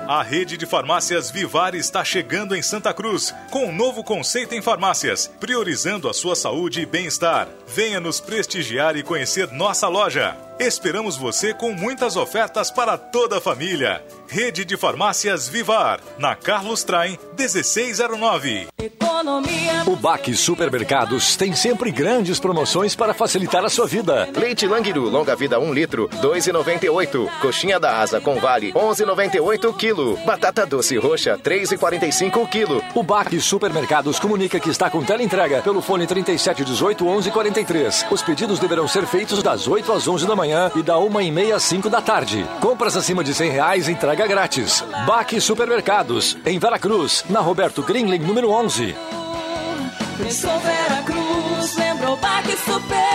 A rede de farmácias Vivar está chegando em Santa Cruz com um novo conceito em farmácias, priorizando a sua saúde e bem-estar. Venha nos prestigiar e conhecer nossa loja. Esperamos você com muitas ofertas para toda a família. Rede de Farmácias Vivar, na Carlos Traem 1609. O Baque Supermercados tem sempre grandes promoções para facilitar a sua vida. Leite Languiru, longa vida 1 litro, 2,98. Coxinha da asa com vale, 11,98 quilo. Batata doce roxa, 3,45 quilo. O Baque Supermercados comunica que está com teleentrega pelo fone 3718 1143. Os pedidos deverão ser feitos das 8 às 11 da manhã manhã e da uma e meia às cinco da tarde. Compras acima de cem reais, entrega grátis. Baque Supermercados, em Veracruz, na Roberto Greenling, número 11. Pensou Veracruz, lembrou Baque Supermercado.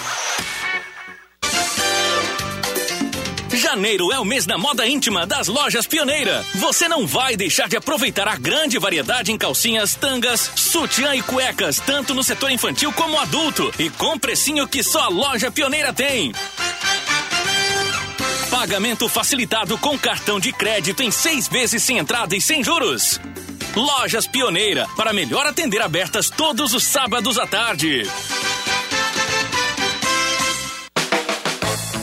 Janeiro é o mês da moda íntima das lojas Pioneira. Você não vai deixar de aproveitar a grande variedade em calcinhas, tangas, sutiã e cuecas, tanto no setor infantil como adulto. E com precinho que só a loja Pioneira tem. Pagamento facilitado com cartão de crédito em seis vezes sem entrada e sem juros. Lojas Pioneira, para melhor atender abertas todos os sábados à tarde.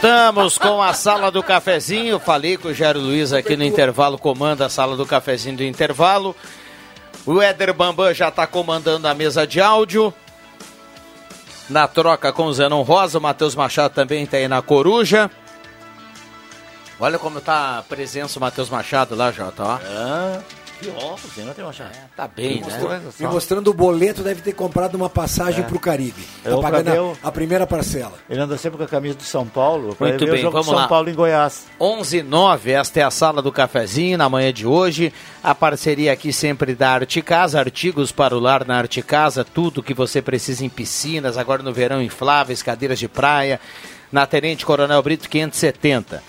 Voltamos com a sala do cafezinho. Falei com o Jairo Luiz aqui no intervalo, comanda a sala do cafezinho do intervalo. O Éder Bambam já está comandando a mesa de áudio. Na troca com o Zenon Rosa, o Matheus Machado também está aí na coruja. Olha como está a presença do Matheus Machado lá, Jota. Ó. Ah. Que óculos, não tem uma chave. É, tá bem, me né? Mostrando, me mostrando o boleto, deve ter comprado uma passagem é. para o Caribe. Tá Eu pagando a, a, primeira parcela. Ele anda sempre com a camisa do São Paulo. Muito bem, vamos São lá. Paulo em Goiás. 11 9, esta é a sala do cafezinho na manhã de hoje. A parceria aqui sempre da Arte Casa, artigos para o lar na Arte Casa, tudo que você precisa em piscinas, agora no verão infláveis, cadeiras de praia, na Tenente Coronel Brito 570.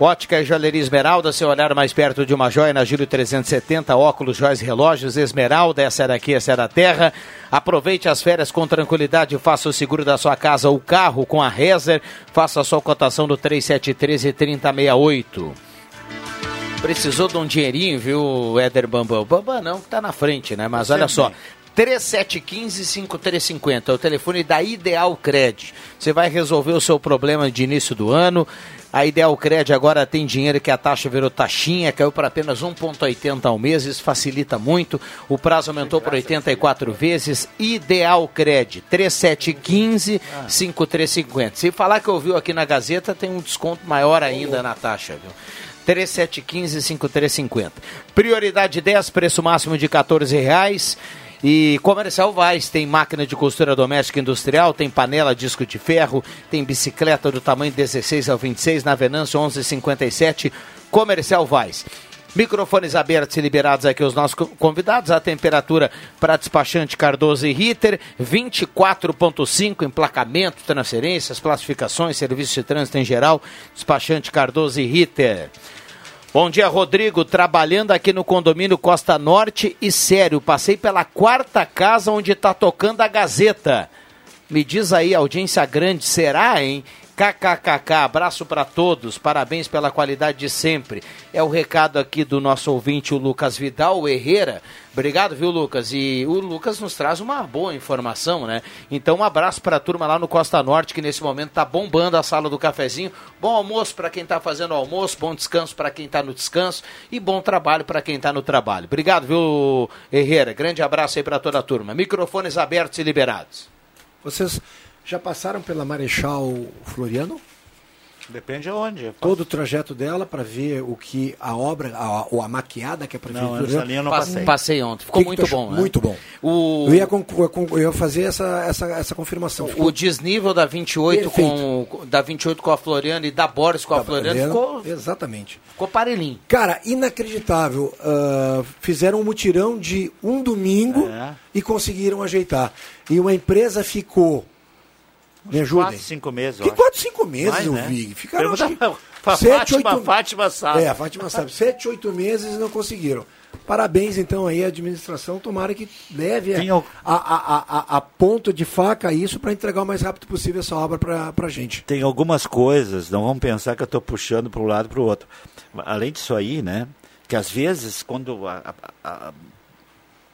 Ótica e Joalheria Esmeralda, seu olhar mais perto de uma joia na Júlio 370, óculos, joias relógios, Esmeralda, essa era aqui, essa era a terra. Aproveite as férias com tranquilidade, faça o seguro da sua casa, o carro com a Rezer, faça a sua cotação do 3713 3068. Precisou de um dinheirinho, viu, Éder Bambam? Bambam não, que tá na frente, né? Mas olha só, 3715-5350 é o telefone da Ideal Cred. Você vai resolver o seu problema de início do ano. A Ideal Cred agora tem dinheiro que a taxa virou taxinha, caiu para apenas 1,80 ao mês, isso facilita muito. O prazo aumentou por 84 vezes. Ideal Cred, 3715-5350. Se falar que ouviu aqui na Gazeta, tem um desconto maior ainda na taxa, viu? 3715-5350. Prioridade 10, preço máximo de 14 reais. E Comercial Vaz tem máquina de costura doméstica industrial, tem panela disco de ferro, tem bicicleta do tamanho 16 ao 26 na Venâncio 1157. Comercial Vaz. Microfones abertos e liberados aqui os nossos convidados. A temperatura para despachante Cardoso e Ritter, 24,5. Emplacamento, transferências, classificações, serviço de trânsito em geral. Despachante Cardoso e Ritter. Bom dia, Rodrigo. Trabalhando aqui no condomínio Costa Norte e sério, passei pela quarta casa onde está tocando a Gazeta. Me diz aí, audiência grande, será, hein? KKKK, abraço para todos, parabéns pela qualidade de sempre. É o recado aqui do nosso ouvinte, o Lucas Vidal Herrera. Obrigado, viu, Lucas? E o Lucas nos traz uma boa informação, né? Então, um abraço para a turma lá no Costa Norte, que nesse momento está bombando a sala do cafezinho. Bom almoço para quem está fazendo almoço, bom descanso para quem está no descanso e bom trabalho para quem está no trabalho. Obrigado, viu, Herrera? Grande abraço aí para toda a turma. Microfones abertos e liberados. Vocês já passaram pela Marechal Floriano? Depende aonde. Todo o trajeto dela para ver o que a obra, a, ou a maquiada que a prefeitura... Não, essa linha eu não passei. Passei ontem, ficou Que que muito tu bom. né? Muito bom. O... Eu, ia, conclu- eu ia fazer essa, essa, essa confirmação. O desnível da 28 com da 28 com a Floriano e da Boris com a Floriano ficou, Exatamente. ficou parelhinho. Cara, inacreditável. Ah, fizeram um mutirão de um domingo É. e conseguiram ajeitar. E uma empresa ficou. Me ajudem. Quatro, cinco meses. Que acho. quatro, cinco meses, Mais, eu né? vi. Ficaram acho que, (laughs) pra sete, Fátima, oito- Fátima sabe. É, a Fátima sabe. (laughs) Sete, oito meses e não conseguiram. Parabéns, então, aí, à administração. Tomara que leve a, a, a, a ponto de faca isso para entregar o mais rápido possível essa obra para a gente. Tem algumas coisas, não vamos pensar que eu estou puxando para um lado para o outro. Além disso aí, né? Que às vezes, quando a,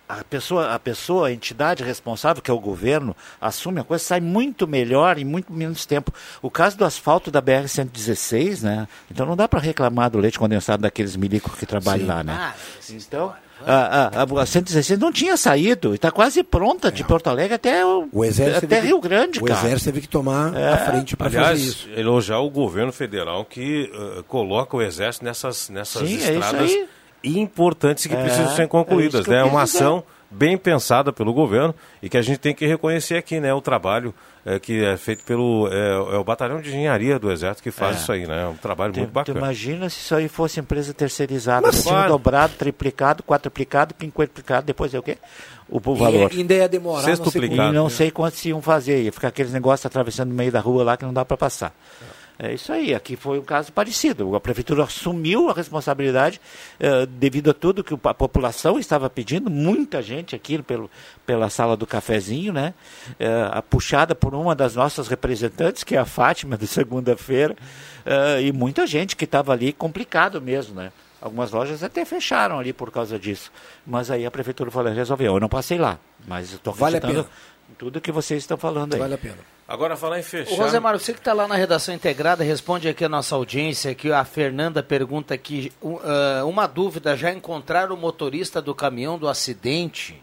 a- pessoa, a pessoa, a entidade responsável, que é o governo, assume a coisa, sai muito melhor em muito menos tempo. O caso do asfalto da BR-116, né? Então não dá para reclamar do leite condensado daqueles milicos que trabalham Sim. lá, né? Então, a, a, a 116 não tinha saído, está quase pronta de Porto Alegre até, o, O Exército até que- Rio Grande, o cara. Exército teve que tomar É. a frente para fazer isso. elogiar o governo federal que eh, coloca o exército nessas, nessas Sim, é isso estradas aí. Importantes que É, precisam ser é concluídas. né? É quis uma dizer. ação bem pensada pelo governo e que a gente tem que reconhecer aqui, né? O trabalho eh, que é feito pelo é, é o batalhão de engenharia do exército que faz É. isso aí, né? É um trabalho Tu, muito tu bacana. imagina se isso aí fosse empresa terceirizada. Mas tinha claro. dobrado, triplicado, quadruplicado, quinquuplicado, depois é o quê? O, o valor. E ainda ia demorar, não sei E não sei quantos iam fazer. Ia ficar aqueles negócios atravessando no meio da rua lá que não dá para passar. É isso aí, aqui foi um caso parecido. A prefeitura assumiu a responsabilidade eh, devido a tudo que a população estava pedindo, muita gente aqui pelo, pela sala do cafezinho, né? Eh, puxada por uma das nossas representantes, que é a Fátima, de segunda-feira, eh, e muita gente que estava ali complicado mesmo, né? Algumas lojas até fecharam ali por causa disso. Mas aí a prefeitura falou, resolveu. Eu não passei lá, mas estou Vale a acreditando pena. Tudo que vocês estão falando aí. Vale a pena. Agora, falar em fechar... O Rosemar, você que está lá na redação integrada, responde aqui a nossa audiência, que a Fernanda pergunta aqui, ah, uma dúvida, já encontraram o motorista do caminhão do acidente?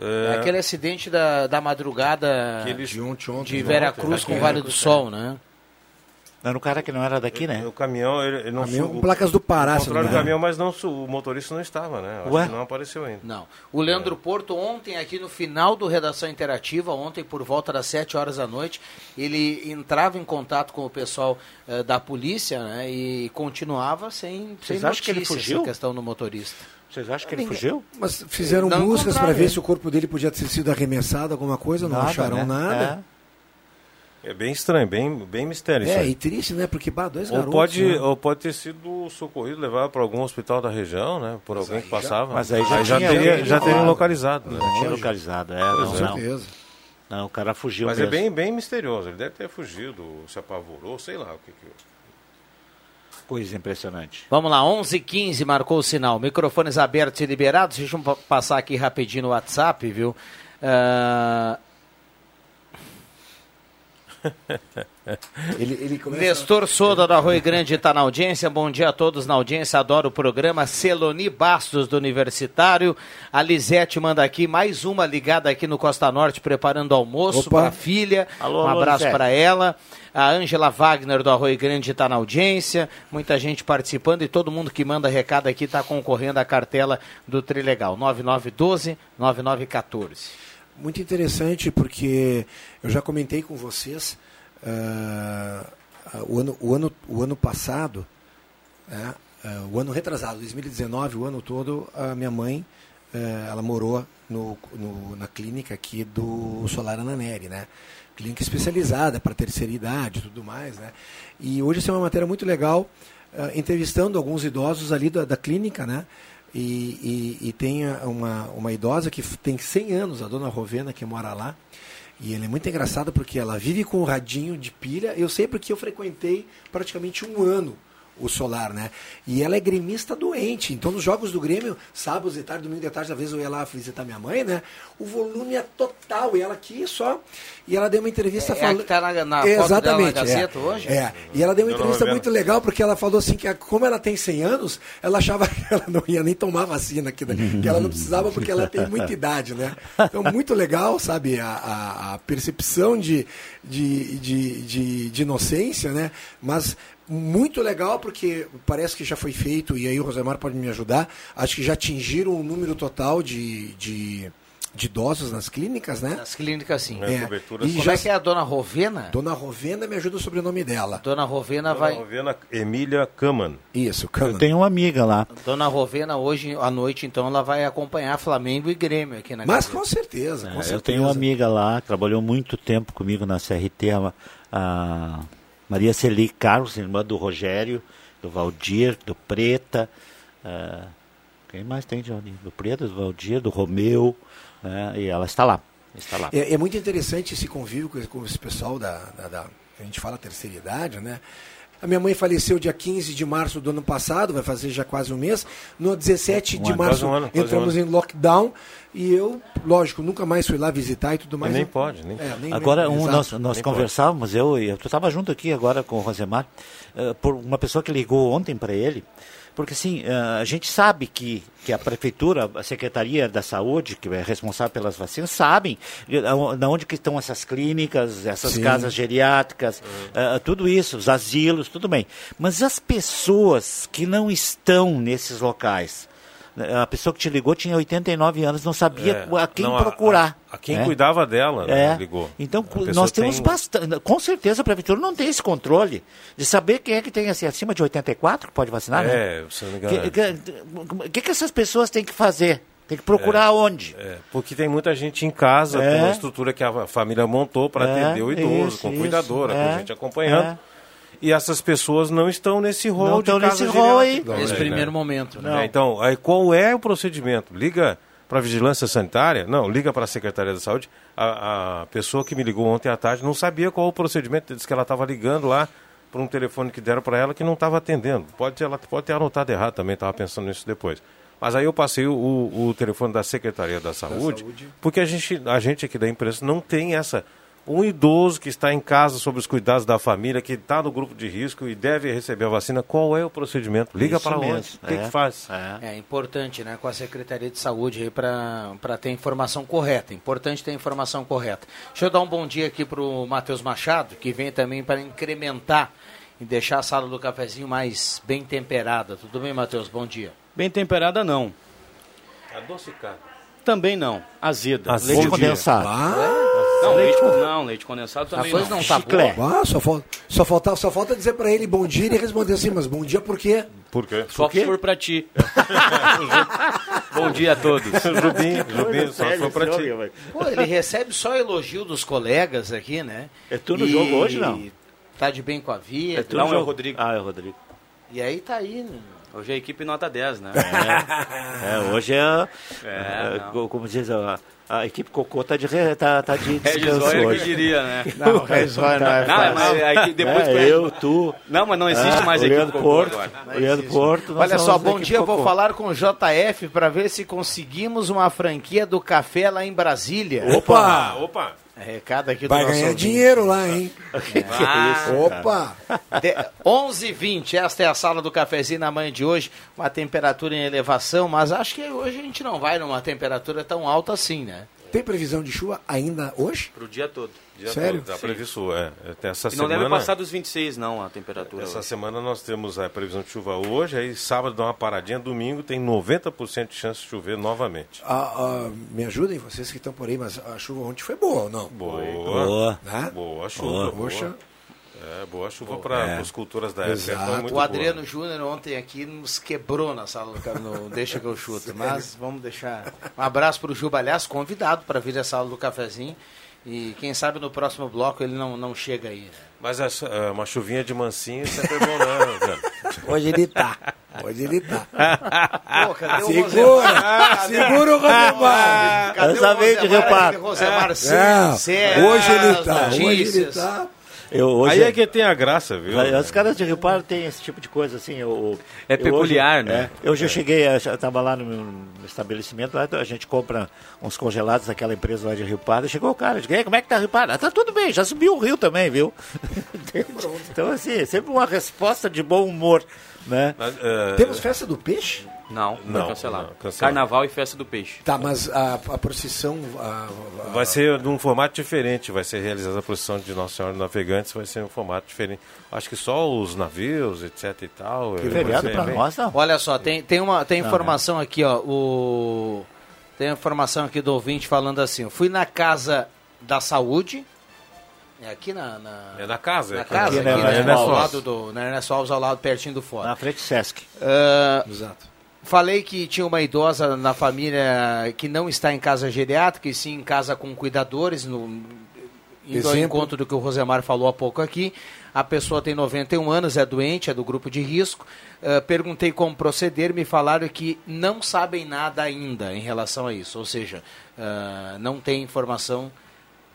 É, aquele acidente da, da madrugada De ontem, ontem, de Vera ontem, Cruz com daquele- Vale do Sol, né? Era um cara que não era daqui, né? O caminhão, ele, ele não Caminhão su- com placas do Pará, se não Encontraram o caminhão, mas não, su- o motorista não estava, né? Acho Ué? que não apareceu ainda. Não. O Leandro Porto, ontem, aqui no final do Redação Interativa, ontem por volta das 7 horas da noite, ele entrava em contato com o pessoal eh, da polícia né, e continuava sem, sem Vocês acham que ele fugiu? essa questão do motorista. Vocês acham que ele Ninguém- fugiu? Mas fizeram Não buscas para ver se o corpo dele podia ter sido arremessado, alguma coisa, não Nada, acharam né? nada. É bem estranho, bem, bem mistério isso É, aí. e triste, né? Porque, bah, dois Ou garotos. pode, né? ou pode ter sido socorrido, levado para algum hospital da região, né? Por alguém que passava. Mas aí já tinha teria, alguém já teriam localizado, né? Tinha localizado, é, é. não. certeza. Não, o cara fugiu Mas é mesmo. bem, bem misterioso. Ele deve ter fugido, se apavorou, sei lá o que que... coisa impressionante. Vamos lá, 11 h 15 marcou o sinal. Microfones abertos e liberados. Deixa eu passar aqui rapidinho no WhatsApp, viu? Uh... (laughs) ele, ele começa... Nestor Soda do Arroio Grande está na audiência. Bom dia a todos na audiência. Adoro o programa. Celoni Bastos do Universitário. A Lisete manda aqui mais uma ligada aqui no Costa Norte preparando almoço para a filha. Alô, um abraço para ela. A Ângela Wagner do Arroio Grande está na audiência. Muita gente participando e todo mundo que manda recado aqui está concorrendo à cartela do Trilegal. 9912 9914 muito interessante porque eu já comentei com vocês uh, o, ano, o, ano, o ano passado, uh, o ano retrasado, 2019, o ano todo, a minha mãe uh, ela morou no, no, na clínica aqui do Solar Ananeri, né? Clínica especializada para terceira idade e tudo mais, né? E hoje isso é uma matéria muito legal, entrevistando alguns idosos ali da, da clínica, né? E, e, e, tem uma, uma idosa que tem 100 anos, a dona Rovena, que mora lá. E ela é muito engraçada porque ela vive com um radinho de pilha. Eu sei porque eu frequentei praticamente um ano o Solar, né? E ela é gremista doente. Então, nos jogos do Grêmio, sábados de tarde, domingo de tarde, às vezes eu ia lá visitar minha mãe, né? O volume é total. E ela aqui só. E ela deu uma entrevista é, falando. É tá na, na Exatamente. na Gazeta é, hoje? É. E ela deu uma entrevista muito legal porque ela falou assim que, como ela tem 100 anos, ela achava (laughs) que ela não ia nem tomar vacina aqui, né? que ela não precisava porque ela tem muita idade, né? Então, muito legal, sabe? A, a, a percepção de, de, de, de, de inocência, né? Mas muito legal, porque parece que já foi feito, e aí o Rosemar pode me ajudar. Acho que já atingiram o número total de, de, de idosos nas clínicas, né? Nas clínicas, sim. É. E Como já... é que é a dona Rovena? Dona Rovena, me ajuda o sobrenome dela. Dona Rovena dona vai. Rovena Emília Kaman. Isso, Kaman. Eu tenho uma amiga lá. Dona Rovena, hoje à noite, então, ela vai acompanhar Flamengo e Grêmio aqui na Mas com certeza, é, com certeza. Eu tenho uma amiga lá, trabalhou muito tempo comigo na CRT, a, a Maria Celi Carlos, irmã do Rogério, do Valdir, do Preta. Uh, quem mais tem, Johnny? Do Preta, do Valdir, do Romeu. Né? E ela está lá. Está lá. É, é muito interessante esse convívio com, com esse pessoal da, da, da, A gente fala terceira idade, né? A minha mãe faleceu dia 15 de março do ano passado, vai fazer já quase um mês. No 17 um de ano, março um ano, entramos um em lockdown e eu, lógico, nunca mais fui lá visitar e tudo mais. Nem pode, nem. É, nem agora, um, nós, nós conversávamos, pode. eu e tu estava junto aqui agora com o Rosemar, uh, por uma pessoa que ligou ontem para ele. Porque, assim, a gente sabe que, que a Prefeitura, a Secretaria da Saúde, que é responsável pelas vacinas, sabem de onde que estão essas clínicas, essas Sim. casas geriátricas, uh, tudo isso, os asilos, tudo bem. Mas as pessoas que não estão nesses locais, a pessoa que te ligou tinha 89 anos, não sabia é, a quem não, procurar. A, a quem é. cuidava dela né, é. ligou. Então, nós temos tem... bastante. Com certeza a prefeitura não tem esse controle de saber quem é que tem assim, acima de 84 que pode vacinar. É, né? se não me engano. O que, que, que, essas pessoas têm que fazer? Tem que procurar é, onde? É, porque tem muita gente em casa, é. com a estrutura que a família montou para é, atender o idoso, isso, com cuidadora, com é. gente acompanhando. E essas pessoas não estão nesse rol não de estão nesse rol aí. Nesse primeiro momento. Né? então, aí qual é o procedimento? Liga para a vigilância sanitária? Não, liga para a Secretaria da Saúde. A, a, pessoa que me ligou ontem à tarde não sabia qual o procedimento, disse que ela estava ligando lá para um telefone que deram para ela que não estava atendendo. Pode, ela pode ter anotado errado também, estava pensando nisso depois. Mas aí eu passei o, o, telefone da Secretaria da Saúde, da Saúde, porque a gente, a gente aqui da imprensa não tem essa um idoso que está em casa sob os cuidados da família, que está no grupo de risco e deve receber a vacina, qual é o procedimento? Liga Isso para onde? O que, é, que faz? É. é. importante, né, com a Secretaria de Saúde para ter informação correta. Importante ter informação correta. Deixa eu dar um bom dia aqui para o Matheus Machado, que vem também para incrementar e deixar a sala do cafezinho mais bem temperada. Tudo bem, Matheus? Bom dia. Bem temperada, não. Adocicada. Também não. Azeda. Azeda. Leite condensado. Ah. Não, leite, não, leite condensado também não. não tá boa. Ah, só, falta, só, falta, só falta dizer pra ele bom dia e ele responder assim, mas bom dia por quê? Por quê? Só por quê? for pra ti. (laughs) bom dia a todos. (laughs) Jubim, Jubim, só for pra ti. Pô, ele recebe só elogio dos colegas aqui, né? É tu no e... jogo hoje, não? Tá de bem com a vida. É não, é o Rodrigo. Ah, é o Rodrigo. E aí tá aí, né? Hoje é a equipe nota 10, né? É, é hoje é, é, é como diz, a equipe Cocô tá de, re, tá, tá de descanso Regis hoje. que diria, né? Não, Regis Roy não é Não, mas aí depois... É, eu, tu. Não, mas não existe Ah, mais o equipe Leandro Cocô Porto, agora. o Leandro Porto. Olha só, bom dia, vou Cocô. falar com o JF para ver se conseguimos uma franquia do café lá em Brasília. Opa! Opa! Recado aqui do Vai nosso ganhar ouvinte. dinheiro lá, hein? (laughs) Que isso, Opa! De, 11h20, esta é a sala do cafezinho na manhã de hoje, uma temperatura em elevação, mas acho que hoje a gente não vai numa temperatura tão alta assim, né? Tem previsão de chuva ainda hoje? Pro dia todo. Dia Sério? todo, Tá previsto, é. Até essa E não semana, deve passar dos 26, não, a temperatura. Essa hoje. semana nós temos a previsão de chuva hoje, aí sábado dá uma paradinha, domingo tem 90% de chance de chover novamente. Ah, ah, me ajudem, vocês que estão por aí, mas a chuva ontem foi boa ou não? Boa. Boa. Né? Boa chuva. Boa. Boa. Poxa. É, boa chuva para É. as culturas da época. Foi muito o. Adriano Júnior ontem aqui nos quebrou na sala do café, no Deixa que eu chuto, (laughs) mas vamos deixar. Um abraço para o Juba, aliás, convidado para vir à sala do cafezinho. E quem sabe no próximo bloco ele não, não chega aí. né? Mas essa- é, uma chuvinha de mansinho sempre é bom, né, Adriano? Hoje ele tá. Hoje ele tá. Pô, cadê o Segura! Rosemar? Segura o Rosemar! Cadê Essa o vem de Rosemar? reparo. Não, sem hoje ele tá. Hoje ele tá. Eu, hoje Aí é que tem a graça, viu? Os caras de Rio Pardo têm esse tipo de coisa, assim. Eu, É eu peculiar, hoje, né? É, hoje eu cheguei, eu estava lá no, estabelecimento, lá a gente compra uns congelados daquela empresa lá de Rio Pardo. Chegou o cara, eu digo, "E como é que tá Rio Pardo? Ah, tá tudo bem, já subiu o rio também, viu? (laughs) então, assim, é sempre uma resposta de bom humor, né? Mas, é, Temos festa do peixe? Não, Não, não, cancelado. não, cancelado. Carnaval e festa do peixe. Tá, mas a, a procissão. a- a- Vai ser de um formato diferente, vai ser realizada a procissão de Nossa Senhora dos Navegantes, vai ser um formato diferente. Acho que só os navios, etc e tal. Que eh, feriado pra bem- nós, não. Olha só, tem, tem, uma, tem Não, informação aqui, ó. O, tem informação aqui do ouvinte falando assim: eu fui na casa da saúde. É aqui na. na É da casa, é na aqui. casa, Aqui aqui, na né, Ernesto ao Alves. lado do. Na Ernesto Alves, ao lado, pertinho do fora. Na frente Sesc. Ah, Exato. Falei que tinha uma idosa na família que não está em casa geriátrica, e sim em casa com cuidadores, no, indo ao Exemplo. encontro do que o Rosemar falou há pouco aqui. A pessoa tem 91 anos, é doente, é do grupo de risco. Ah, perguntei como proceder, me falaram que não sabem nada ainda em relação a isso. Ou seja, ah, não tem informação.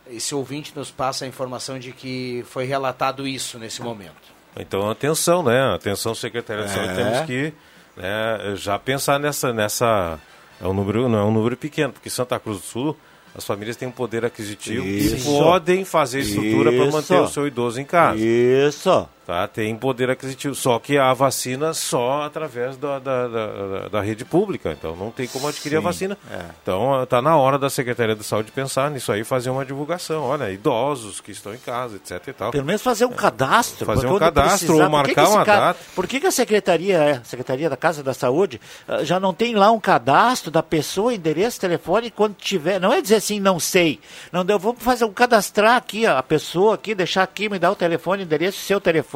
Esse ouvinte nos passa a informação de que foi relatado isso nesse momento. Então, atenção, né? Atenção, Secretaria de Saúde, É. temos que né, já pensar nessa, nessa. É um número, não é um número pequeno, porque Santa Cruz do Sul, as famílias têm um poder aquisitivo Isso. e podem fazer estrutura para manter o seu idoso em casa. Isso. Tá? Tem poder aquisitivo. Só que a vacina só através da, da, da, da- rede pública. Então não tem como adquirir a Sim, vacina. é. Então está na hora da Secretaria de Saúde pensar nisso aí e fazer uma divulgação. Olha, idosos que estão em casa, etc e tal. Pelo menos fazer um cadastro. Fazer um cadastro precisar- ou por que que marcar uma ca- data. Por que, que a Secretaria, é, a Secretaria da Casa da Saúde ah, já não tem lá um cadastro da pessoa, endereço, telefone, quando tiver. Não é dizer assim, não sei. Não deu, vamos fazer um cadastrar aqui a pessoa aqui, deixar aqui, me dar o telefone, endereço, seu telefone,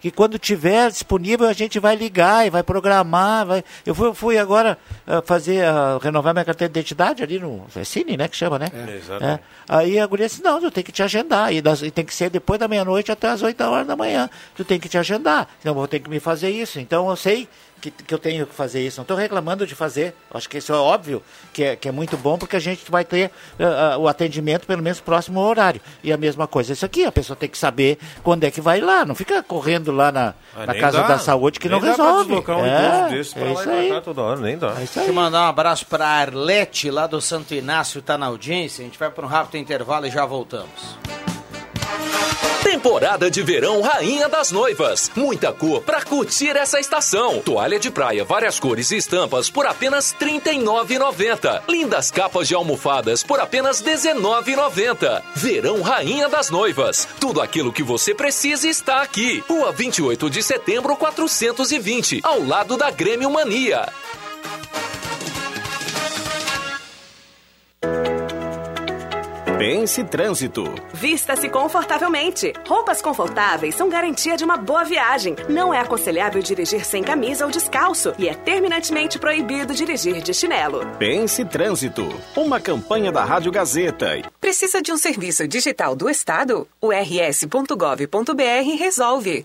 que quando tiver disponível a gente vai ligar e vai programar. Vai... Eu fui, fui agora ah, fazer, ah, renovar minha carteira de identidade ali no. É Cine, né? Que chama, né? É, exatamente. É. Aí a guria disse, não, tu tem que te agendar. E, das- e tem que ser depois da meia-noite até as 8 horas da manhã. Tu tem que te agendar. Então eu vou ter que me fazer isso. Então eu sei que, que eu tenho que fazer isso. Não estou reclamando de fazer. Acho que isso é óbvio, que é, que é muito bom, porque a gente vai ter ah, o atendimento pelo menos próximo ao horário. E a mesma coisa isso aqui, a pessoa tem que saber quando é que vai lá. Não fica correndo lá na, Ah, na casa dá. da saúde que Nem não resolve. um é, desse é lá isso pra aí. cá toda hora, nem dá. É isso Deixa aí. eu mandar um abraço para a Arlete, lá do Santo Inácio, tá na audiência. A gente vai para um rápido intervalo e já voltamos. Temporada de verão Rainha das Noivas. Muita cor pra curtir essa estação. Toalha de praia, várias cores e estampas por apenas R$ 39,90. Lindas capas de almofadas por apenas R$ 19,90. Verão Rainha das Noivas. Tudo aquilo que você precisa está aqui. Rua 28 de setembro, 420, ao lado da Grêmio Mania. Pense Trânsito. Vista-se confortavelmente. Roupas confortáveis são garantia de uma boa viagem. Não é aconselhável dirigir sem camisa ou descalço e é terminantemente proibido dirigir de chinelo. Pense Trânsito. Uma campanha da Rádio Gazeta. Precisa de um serviço digital do Estado? O rs.gov.br resolve.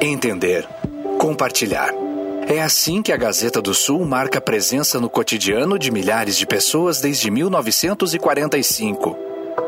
entender, compartilhar. É assim que a Gazeta do Sul marca presença no cotidiano de milhares de pessoas desde 1945.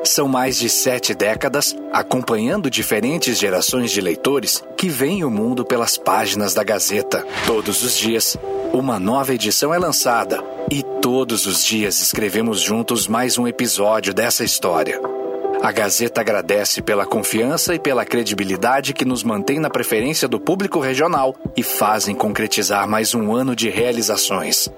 São mais de sete décadas acompanhando diferentes gerações de leitores que veem o mundo pelas páginas da Gazeta. Todos os dias, uma nova edição é lançada e todos os dias escrevemos juntos mais um episódio dessa história. A Gazeta agradece pela confiança e pela credibilidade que nos mantém na preferência do público regional e fazem concretizar mais um ano de realizações.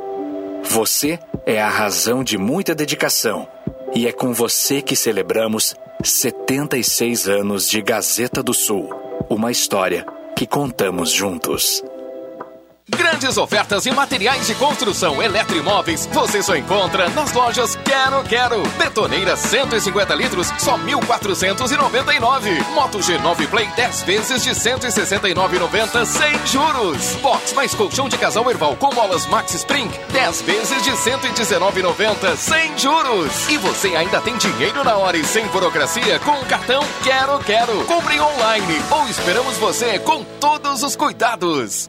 Você é a razão de muita dedicação e é com você que celebramos 76 anos de Gazeta do Sul, uma história que contamos juntos. Grandes ofertas em materiais de construção eletroimóveis você só encontra nas lojas Quero Quero. Betoneira 150 litros, só 1.499. Moto G9 Play 10 vezes de 169,90 sem juros. Box mais colchão de casal Erval com molas Max Spring 10 vezes de 119,90 sem juros. E você ainda tem dinheiro na hora e sem burocracia com o cartão Quero Quero. Compre online ou esperamos você com todos os cuidados.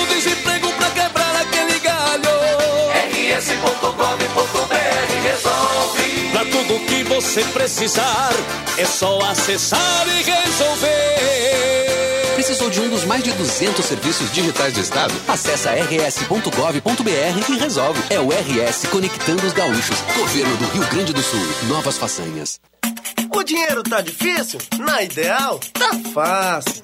rs.gov.br resolve. Pra tudo que você precisar, é só acessar e resolver. Precisou de um dos mais de 200 serviços digitais do Estado? Acesse rs.gov.br e resolve. É o RS Conectando os Gaúchos. Governo do Rio Grande do Sul. Novas façanhas. O dinheiro tá difícil? Na Ideal, tá fácil.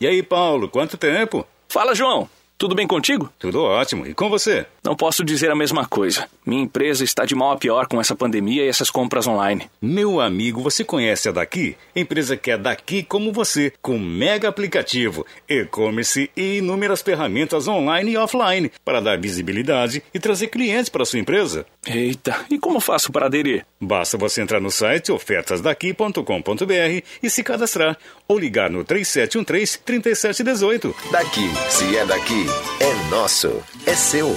E aí, Paulo, quanto tempo? Fala, João. Tudo bem contigo? Tudo ótimo. E com você? Não posso dizer a mesma coisa. Minha empresa está de mal a pior com essa pandemia e essas compras online. Meu amigo, você conhece a Daqui? Empresa que é daqui como você, com mega aplicativo, e-commerce e inúmeras ferramentas online e offline para dar visibilidade e trazer clientes para sua empresa. Eita, e como faço para aderir? Basta você entrar no site ofertasdaqui.com.br e se cadastrar ou ligar no 3713-3718. Daqui, se é daqui, é nosso, é seu.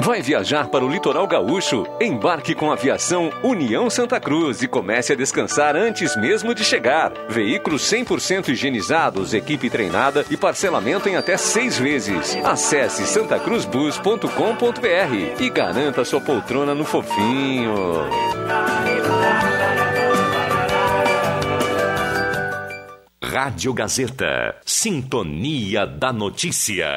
Vai viajar para o litoral gaúcho? Embarque com a aviação União Santa Cruz e comece a descansar antes mesmo de chegar. Veículos 100% higienizados, equipe treinada e parcelamento em até seis vezes. Acesse santacruzbus.com.br e garanta sua poltrona no fofinho. Rádio Gazeta. Sintonia da Notícia.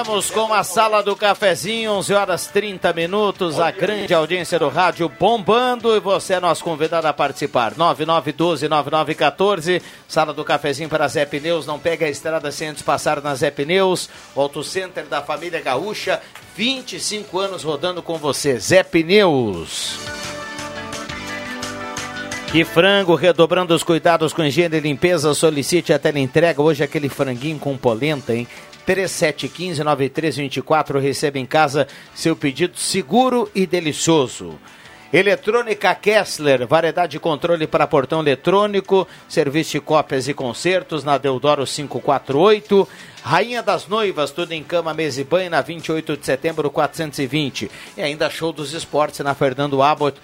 Voltamos com a sala do cafezinho, 11 horas 30 minutos, a grande audiência do rádio bombando e você é nosso convidado a participar. 9912-9914, sala do cafezinho para Zé Pneus, não pega a estrada sem antes passar na Zé Pneus, Auto Center da família Gaúcha, 25 anos rodando com você, Zé Pneus. Que frango, redobrando os cuidados com higiene e limpeza, solicite a entrega hoje aquele franguinho com polenta, hein? 3715-9324, receba em casa seu pedido seguro e delicioso. Eletrônica Kessler, variedade de controle para portão eletrônico, serviço de cópias e concertos na Deodoro 548. Rainha das Noivas, tudo em cama, mesa e banho, na 28 de setembro 420. E ainda show dos esportes na Fernando Abbott.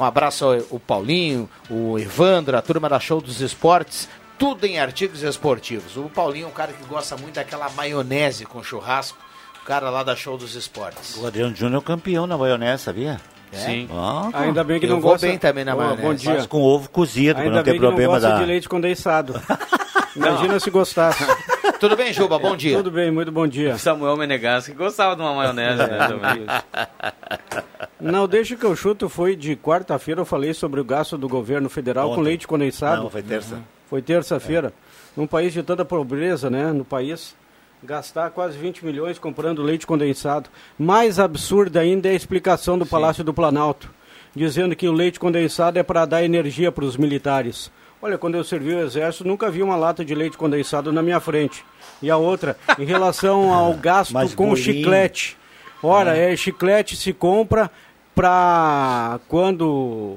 Um abraço ao Paulinho, o Evandro, a turma da Show dos Esportes. Tudo em artigos esportivos. O Paulinho é um cara que gosta muito daquela maionese com churrasco. O cara lá da Show dos Esportes. O Adriano Júnior é campeão na maionese, sabia? É? Sim. Ah, Ainda bem que Eu não vou gosta... bem também na Ô, maionese. Bom dia. Faz com ovo cozido, pra Ainda não ter bem que não problema gosta da... de leite condensado. (laughs) Imagina se gostasse. (laughs) Tudo bem, Juba? Bom dia. Tudo bem, muito bom dia. Samuel Menegas, que gostava de uma maionese, né? (laughs) Não, deixa que eu chuto, foi de quarta-feira, eu falei sobre o gasto do governo federal com Ontem. leite condensado. Não, foi terça. Foi terça-feira. Num país de tanta pobreza, né? No país, gastar quase 20 milhões comprando leite condensado. Mais absurda ainda é a explicação do Palácio do Planalto, dizendo que o leite condensado é para dar energia para os militares. Olha, quando eu servi o exército, nunca vi uma lata de leite condensado na minha frente. E a outra, em relação (laughs) ao gasto com chiclete. Ora, é, chiclete se compra para quando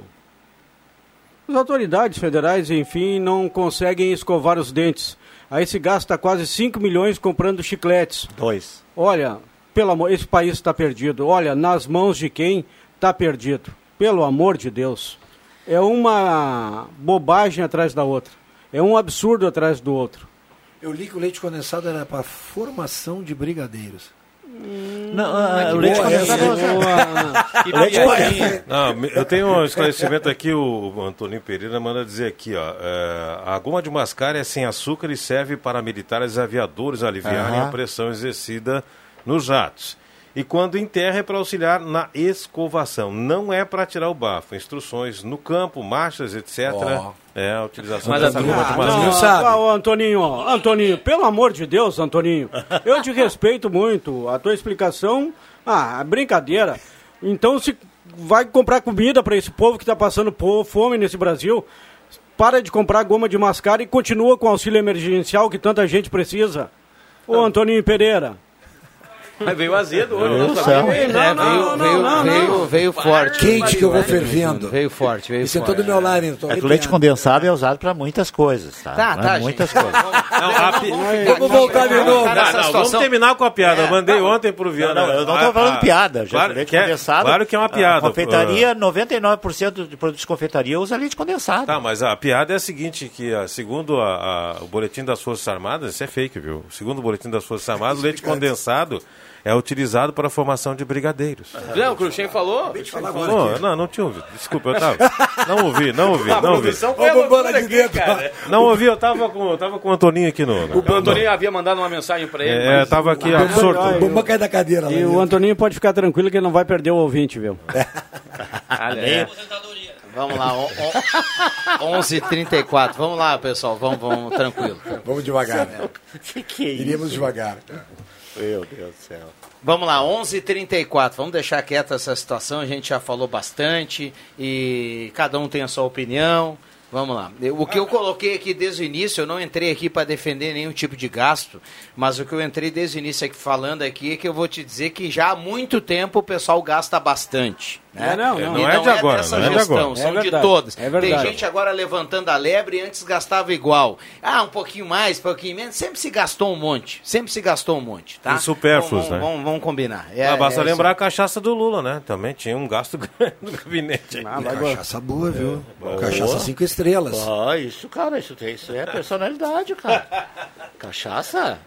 as autoridades federais, enfim, não conseguem escovar os dentes. Aí se gasta quase 5 milhões comprando chicletes. Dois. Olha, pelo amor, esse país está perdido. Olha, nas mãos de quem está perdido. Pelo amor de Deus. É uma bobagem atrás da outra. É um absurdo atrás do outro. Eu li que o leite condensado era para formação de brigadeiros. Não, ah, o leite condensado... (laughs) me- eu tenho um esclarecimento aqui, o Antoninho Pereira manda dizer aqui, ó. é, a goma de mascar é sem açúcar e serve para militares e aviadores aliviarem Aham. a pressão exercida nos jatos. E quando em terra é para auxiliar na escovação, não é para tirar o bafo. Instruções no campo, marchas, etc. Ó. É a utilização Mas dessa a- goma de Ah, não, sabe. ah, ô, Antoninho, ó, Antoninho, pelo amor de Deus, Antoninho, eu te respeito muito. A tua explicação, ah, é brincadeira. Então, se vai comprar comida para esse povo que está passando fome nesse Brasil, para de comprar goma de mascar e continua com o auxílio emergencial que tanta gente precisa. Ô, Antoninho Pereira. Mas veio azedo hoje. Meu céu. sabia. É, veio, veio, forte. Quente que eu vou fervendo. Veio forte, veio sentou forte. do meu lado, então. É que o leite condensado é usado para muitas coisas, tá? Tá, Pra tá, Muitas gente. coisas. Não, a pi- Vamos voltar de novo. Vamos terminar com a piada. Eu mandei ontem pro Viana. Eu não Ah, estou falando ah, piada. Já Claro leite que, é, condensado. claro que é uma piada. A confeitaria, 99% de produtos de confeitaria usa leite condensado. Tá, mas a piada é a seguinte, que ah, segundo a- a- o boletim das Forças Armadas, isso é fake, viu? Segundo o boletim das Forças Armadas, o leite condensado é utilizado para a formação de brigadeiros. Não, o Cruxem falou. Não, não, não tinha ouvido. Desculpa, eu tava. Não ouvi, não ouvi, A não ouvi. Não ouvi, eu tava com, eu tava com o Antoninho aqui no. no- O Antoninho havia mandado uma mensagem pra ele. É, mas- tava aqui Ah, absorto. Bomba cai da cadeira lá. E o dentro. Antoninho pode ficar tranquilo que ele não vai perder o ouvinte, viu? (laughs) É. Vamos lá, on- on- 11h34. Vamos lá, pessoal, vamos, vamos tranquilo. Vamos devagar. né? (laughs) Que que é isso? Iríamos devagar. Meu Deus do céu. Vamos lá, 11h34. Vamos deixar quieta essa situação. A gente já falou bastante e cada um tem a sua opinião. Vamos lá. O que eu coloquei aqui desde o início, eu não entrei aqui para defender nenhum tipo de gasto, mas o que eu entrei desde o início aqui falando aqui é que eu vou te dizer que já há muito tempo o pessoal gasta bastante. Né? É, não, E não. Não é de agora, não é de agora. são É de todas. é. Tem gente agora levantando a lebre e antes gastava igual. Ah, um pouquinho mais, um pouquinho menos. Sempre se gastou um monte. Sempre se gastou um monte, tá? Os supérfluos, né? Vamos, vamos combinar. É, Ah, basta é lembrar a isso. cachaça do Lula, né? Também tinha um gasto (laughs) grande no gabinete. Ah, E cachaça boa, viu? Boa. Cachaça cinco estrelas. Ah, isso, cara, isso, isso é personalidade, cara. (laughs) Cachaça?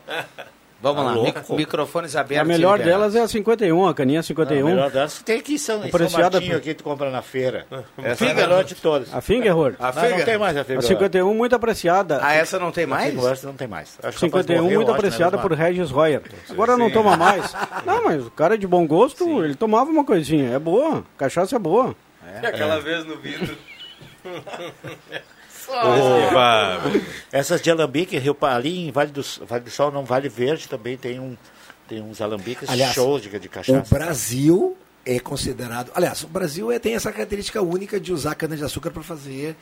Vamos Tá lá, mic- microfones abertos. A melhor delas é a 51, a caninha Não, 51. a melhor delas tem aqui em São, em São Martinho, por- aqui tu compra na feira. Ah, Essa é a melhor de todas. A Fingerhor. Não, não tem mais a A Fingerhor. 51 muito apreciada. Ah, essa não tem mais? Fingerhor não tem mais. Acho que o rapaz 51 morreu, muito acho, né, apreciada por Regis Royer. Agora não toma mais. (laughs) Não, mas o cara de bom gosto, ele tomava uma coisinha. É boa, cachaça é boa. Aquela vez no vidro. (laughs) Opa. (laughs) Essas de alambique, Rio em Vale do, vale do Sol, não Vale Verde, também tem, um, tem uns alambiques Aliás, shows de, de O cachaça. Brasil é considerado. Aliás, o Brasil é, tem essa característica única de usar cana-de-açúcar para fazer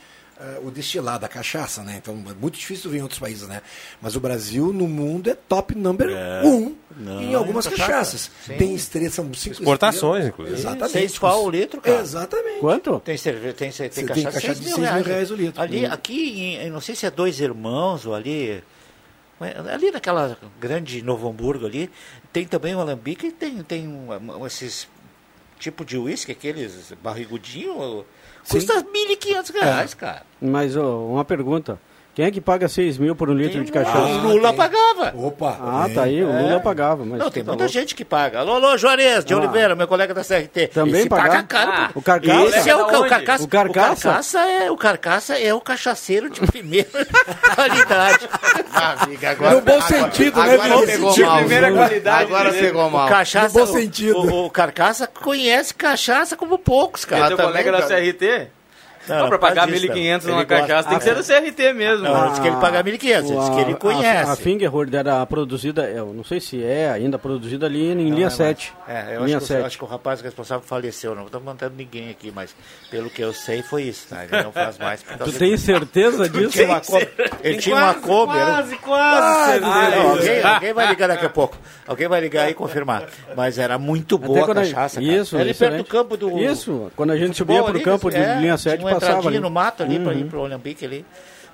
o destilado, a cachaça, né? Então é muito difícil ver em outros países, né? Mas o Brasil no mundo é top number um Não, em algumas é cachaça. cachaças. Sim. Tem estrelas, são cinco Exportações, inclusive. Exatamente. Seis pau o litro, cara. Exatamente. Quanto? Tem cerveja, tem, tem, tem cachaça, cachaça seis de mil seis mil reais. reais o litro. Ali, Hum. aqui, em, não sei se é dois irmãos ou ali. Ali naquela grande Novo Hamburgo ali, tem também um alambique e tem, tem um, um- esses tipo de uísque, aqueles barrigudinhos, custa 1.500 reais, cara. Mas ó, uma pergunta. Quem é que paga 6 mil por um litro de cachaça? o Lula pagava. Opa. Ah, tá aí, o Lula pagava. Mas Não, tem tá muita louco. gente que paga. Alô, alô, Juarez de Ah. Oliveira, meu colega da CRT. Também Esse paga pagava? caro. Ah, o Carcaça? Esse é o, o? Carcaça. O Carcaça? O Carcaça é o, Carcaça é o cachaceiro de (laughs) primeira qualidade. Ah, amiga, agora, No bom agora- sentido, né, agora Vini? pegou De mal. primeira qualidade, Agora né? pegou mal. O Cachaça, No bom o- sentido. O, o Carcaça conhece cachaça como poucos, cara. teu colega da CRT? Não, Não, pra pagar faz isso, 1.500 não. numa Ele cachaça tem que ser do CRT mesmo. Não, diz que ele paga 1.500, diz que ele A- conhece. A, a Fingerhord era produzida, eu não sei se é ainda produzida ali em linha é 7. mais. É, eu linha acho que, o- 7. acho que o rapaz responsável faleceu. Não estou mantendo ninguém aqui, mas pelo que eu sei foi isso. Tá? Ele não faz mais. Tu tem certeza Ele disso? tinha uma. Ele tinha uma Kombi. era Quase, quase. Não, alguém, alguém vai ligar daqui a pouco. Alguém vai ligar aí e confirmar. Mas era muito boa a cachaça. Isso, excelente. perto do campo do. Isso, quando a gente subia pro campo de é, linha 7, tinha uma passava entradinha ali. no mato ali pra Uhum. ir pro Olympique ali.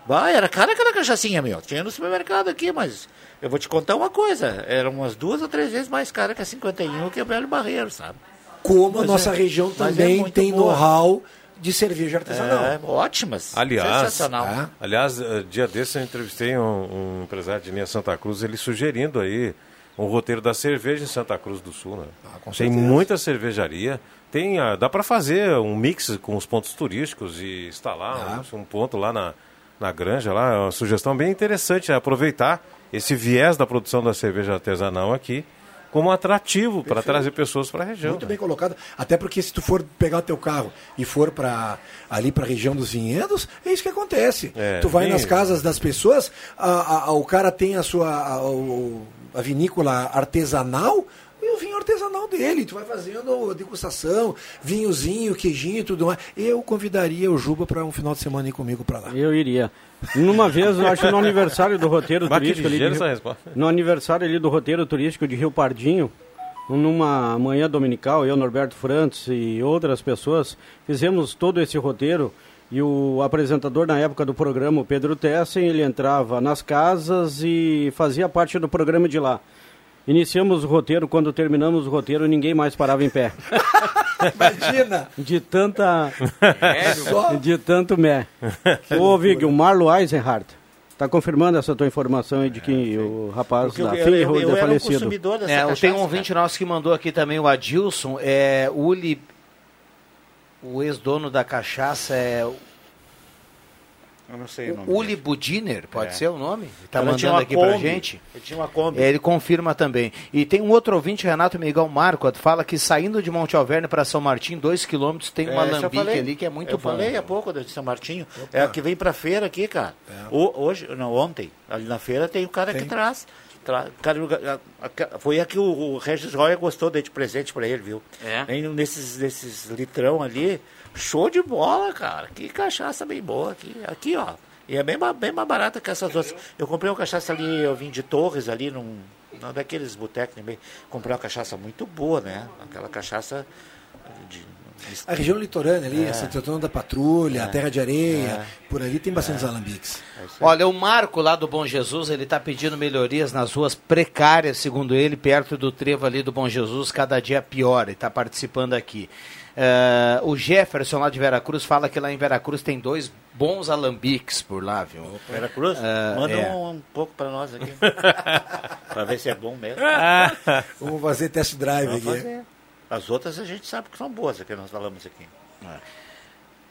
Vai, era cara aquela cachaçinha, meu. Tinha no supermercado aqui, mas eu vou te contar uma coisa. Era umas duas ou três vezes mais cara que a 51 que a Velho Barreiro, sabe? Como a Mas nossa é- região é também muito tem know-how de cerveja artesanal. É, ótimas. Aliás, Sensacional. aliás, eh, dia desse eu entrevistei um, um empresário de linha Santa Cruz, ele sugerindo aí um roteiro da cerveja em Santa Cruz do Sul, né? tem certeza. muita cervejaria, tem, ah, dá para fazer um mix com os pontos turísticos e instalar um, um ponto lá na, na granja, lá, é uma sugestão bem interessante, é aproveitar esse viés da produção da cerveja artesanal aqui como atrativo para trazer pessoas para a região. Muito bem colocado. Até porque se tu for pegar o teu carro e for para ali para a região dos vinhedos, é isso que acontece. É, tu vai tem- nas casas das pessoas, a- a- a- o cara tem a sua a, a vinícola artesanal e o vinho artesanal dele. Tu vai fazendo a degustação, vinhozinho, queijinho e tudo mais. Eu convidaria o Juba para um final de semana ir comigo para lá. Eu iria. Numa vez, eu acho que no aniversário do roteiro Bah, que turístico ali. Rio- essa resposta. no aniversário ali do roteiro turístico de Rio Pardinho, numa manhã dominical, eu, Norberto Frantz e outras pessoas, fizemos todo esse roteiro e o apresentador na época do programa, o Pedro Tessen, ele entrava nas casas e fazia parte do programa de lá. Iniciamos o roteiro, quando terminamos o roteiro, ninguém mais parava em pé. (laughs) Imagina! De tanta. Só- de tanto mé. Ô, Vig, o Marlo Eisenhardt. Tá confirmando essa tua informação aí de que o rapaz Porque eu- da eu- Fingerhold eu é era um falecido. consumidor dessa É, cachaça, tem um cara. ouvinte nosso que mandou aqui também, o Adilson, é, Uli, o ex-dono da cachaça é Eu não sei o nome. Uli Budiner, pode É. ser o nome? Está mandando aqui pra Kombi. gente. Ele tinha uma Kombi. É, ele confirma também. E tem um outro ouvinte, Renato Miguel Marco, fala que saindo de Monte Alverne para São Martim, dois quilômetros, tem uma É, eu lambique ali que é muito eu bom. falei há pouco de São Martinho. É a que vem pra feira aqui, cara. O- hoje, não, ontem, ali na feira tem o cara que traz. Foi a que o, Regis Roya gostou de presente pra ele, viu? É? Nesses, nesses litrão ali, show de bola, cara. Que cachaça bem boa aqui. Aqui, ó. E é bem, bem mais barata que essas outras. Eu comprei uma cachaça ali, eu vim de Torres ali, num, num daqueles botecos também. Comprei uma cachaça muito boa, né? Aquela cachaça A região litorânea ali, É. Santo Antônio da Patrulha, É. a Terra de Areia, É. por ali tem bastantes alambiques. Olha, o Marco lá do Bom Jesus, ele está pedindo melhorias nas ruas precárias, segundo ele, perto do trevo ali do Bom Jesus, cada dia pior, ele está participando aqui. Eh, o Jefferson lá de Veracruz fala que lá em Veracruz tem dois bons alambiques por lá, viu? Veracruz? Eh, Manda é. um, um pouco para nós aqui. (laughs) para ver se é bom mesmo. Vamos fazer test drive Vamos aqui. fazer. As outras a gente sabe que são boas, é que nós falamos aqui.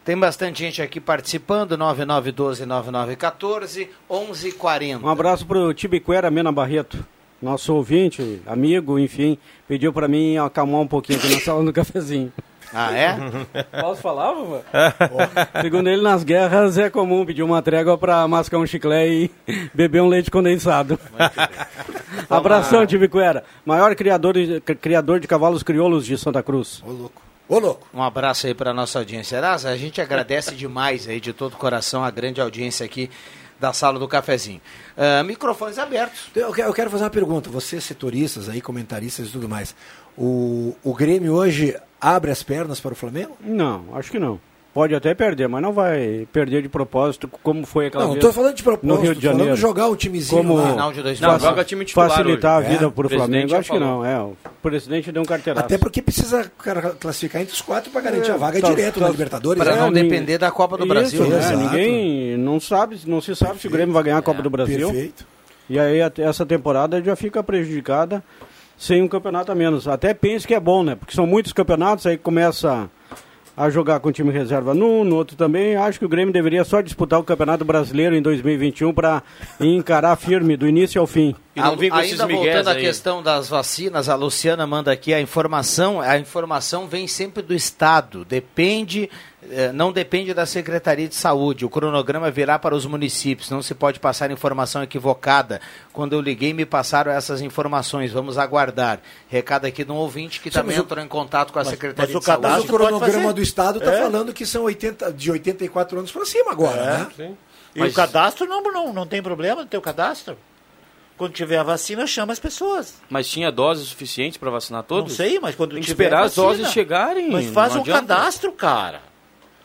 Tem bastante gente aqui participando, 9912-9914, 1140. Um abraço pro Tibiquera Mena Barreto, nosso ouvinte, amigo, enfim, pediu para mim acalmar um pouquinho aqui na sala do cafezinho. Ah, é? (laughs) Posso falar, vovô? (laughs) Segundo ele, nas guerras é comum pedir uma trégua para mascar um chiclete e (laughs) beber um leite condensado. Abração, Tibiquera. Maior criador de, criador de cavalos crioulos de Santa Cruz. Ô, louco. Ô, louco. Um abraço aí para nossa audiência. Erasa, a gente agradece demais aí de todo o coração a grande audiência aqui da sala do cafezinho. Ah, microfones abertos. Eu eu quero fazer uma pergunta. Vocês, setoristas aí, comentaristas e tudo mais. O, o Grêmio hoje abre as pernas para o Flamengo? Não, acho que não. Pode até perder, mas não vai perder de propósito, como foi aquela Não, vez tô falando de propósito, no Rio de tô falando Janeiro. de jogar o timezinho como lá. Final de dois Não, joga time titular facilitar hoje. a vida É, para o Flamengo, acho que não. É, o presidente deu um carteiraço. Até porque precisa classificar entre os quatro para garantir É, a vaga tá- direto tá- na Libertadores. Para né? não depender da Copa do Isso, Brasil. né? Ninguém não sabe, não se sabe se o Grêmio vai ganhar a Copa do Brasil. Perfeito. E aí essa temporada já fica prejudicada sem um campeonato a menos. Até penso que é bom, né? Porque são muitos campeonatos, aí começa a jogar com time reserva num, no outro também. Acho que o Grêmio deveria só disputar o Campeonato Brasileiro em 2021 para encarar firme do início ao fim. A- Ainda voltando à questão das vacinas, a Luciana manda aqui a informação, a informação vem sempre do Estado, depende, não depende da Secretaria de Saúde, o cronograma virá para os municípios, não se pode passar informação equivocada. Quando eu liguei me passaram essas informações, vamos aguardar. Recado aqui de um ouvinte que Sim, também o- entrou em contato com a mas- Secretaria mas de Saúde. Mas o cronograma do Estado está É. falando que são 80, de 84 anos para cima agora, É. né? E Mas- o cadastro não, não, não tem problema no teu cadastro. Quando tiver a vacina, chama as pessoas. Mas tinha doses suficientes para vacinar todos? Não sei, mas quando Tem que tiver esperar vacina, as doses chegarem. Mas faz um adianta. cadastro, cara.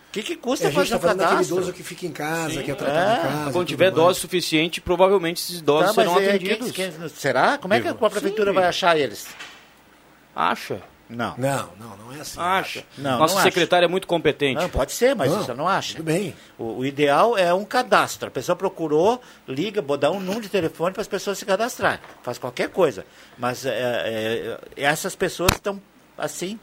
O que, que custa É, a gente fazer tá um cadastro? idoso que fica em casa, Sim. que é tratado em É. casa. e Quando tiver mais. dose suficiente, provavelmente esses idosos Tá, serão mas é, atendidos. quem- quem- será? Como é que a prefeitura Sim. vai achar eles? Acha? Não. Não, não, não é assim. Acha. Não, Nossa não acha. secretária é muito competente. Não, pode ser, mas Não, você não acha. tudo bem. O, o ideal é um cadastro. A pessoa procurou, liga, dar um número de telefone para as pessoas se cadastrarem. Faz qualquer coisa. Mas é, é, essas pessoas estão, assim,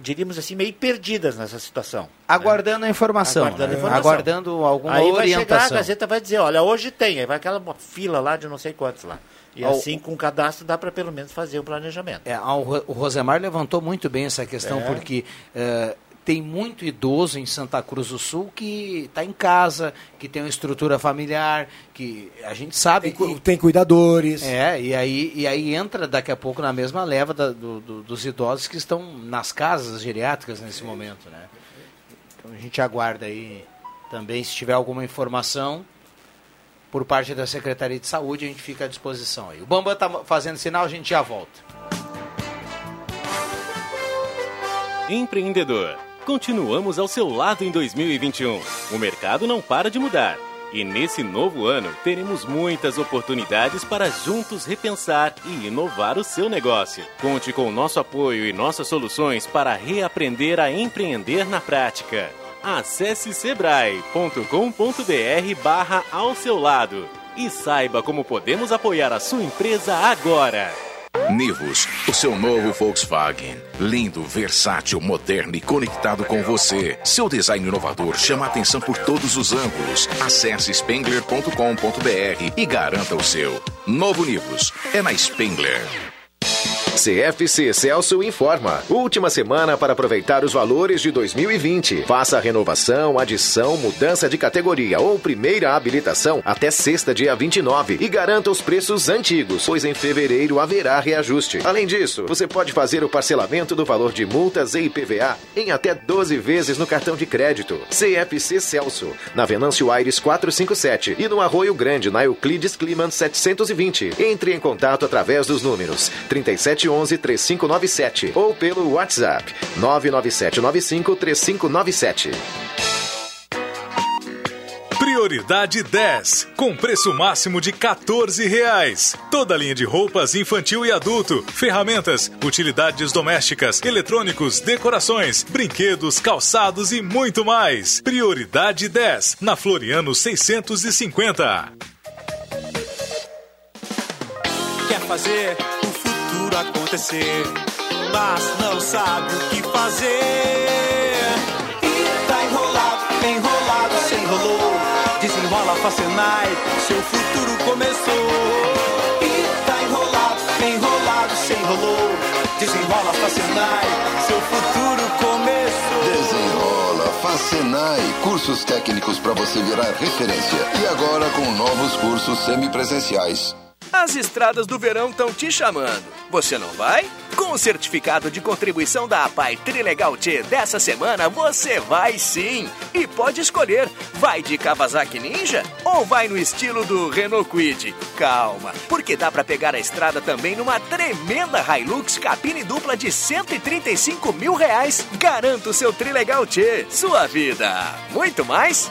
diríamos assim, meio perdidas nessa situação. Aguardando a informação. Aguardando né? informação. Aguardando alguma Aí vai chegar, a orientação. Gazeta vai dizer, olha, hoje tem, aí vai aquela fila lá de não sei quantos lá. E Ao- assim, com o cadastro, dá para pelo menos fazer um planejamento. É, o o Rosemar levantou muito bem essa questão, É. porque eh, tem muito idoso em Santa Cruz do Sul que está em casa, que tem uma estrutura familiar, que a gente sabe que... Tem cuidadores. É, e aí, e aí entra daqui a pouco na mesma leva da- do- do- dos idosos que estão nas casas geriátricas nesse momento, né? Então a gente aguarda aí também, se tiver alguma informação por parte da Secretaria de Saúde, a gente fica à disposição aí. O Bambam está fazendo sinal, a gente já volta. Empreendedor, continuamos ao seu lado em 2021. O mercado não para de mudar. E nesse novo ano, teremos muitas oportunidades para juntos repensar e inovar o seu negócio. Conte com o nosso apoio e nossas soluções para reaprender a empreender na prática. Acesse sebrae.com.br barra ao seu lado e saiba como podemos apoiar a sua empresa agora. Nivus, o seu novo Volkswagen. Lindo, versátil, moderno e conectado com você. Seu design inovador chama atenção por todos os ângulos. Acesse spengler.com.br e garanta o seu. Novo Nivus é na Spengler. CFC Celso informa. Última semana para aproveitar os valores de 2020. Faça a renovação, adição, mudança de categoria ou primeira habilitação até sexta, dia 29 e garanta os preços antigos, pois em fevereiro haverá reajuste. Além disso, você pode fazer o parcelamento do valor de multas e IPVA em até 12 vezes no cartão de crédito. CFC Celso, na Venâncio Aires 457 e no Arroio Grande, na Euclides Climan 720. Entre em contato através dos números 371 3711-3597 ou pelo WhatsApp 99795-3597. Prioridade 10, com preço máximo de 14 reais. Toda linha de roupas infantil e adulto, ferramentas, utilidades domésticas, eletrônicos, decorações, brinquedos, calçados e muito mais. Prioridade 10, na Floriano 650. Quer fazer futuro acontecer, mas não sabe o que fazer. E tá enrolado, enrolado, se enrolou. Desenrola Facenai, seu futuro começou. E tá enrolado, enrolado, se enrolou. Desenrola Facenai, seu futuro começou. Desenrola, Facenai, cursos técnicos para você virar referência. E agora com novos cursos semipresenciais. As estradas do verão estão te chamando. Você não vai? Com o certificado de contribuição da APAI Trilegal T dessa semana, você vai sim! E pode escolher, vai de Kawasaki Ninja ou vai no estilo do Renault Kwid? Calma, porque dá para pegar a estrada também numa tremenda Hilux cabine dupla de 135 mil reais. Garanta o seu Trilegal T, sua vida. Muito mais?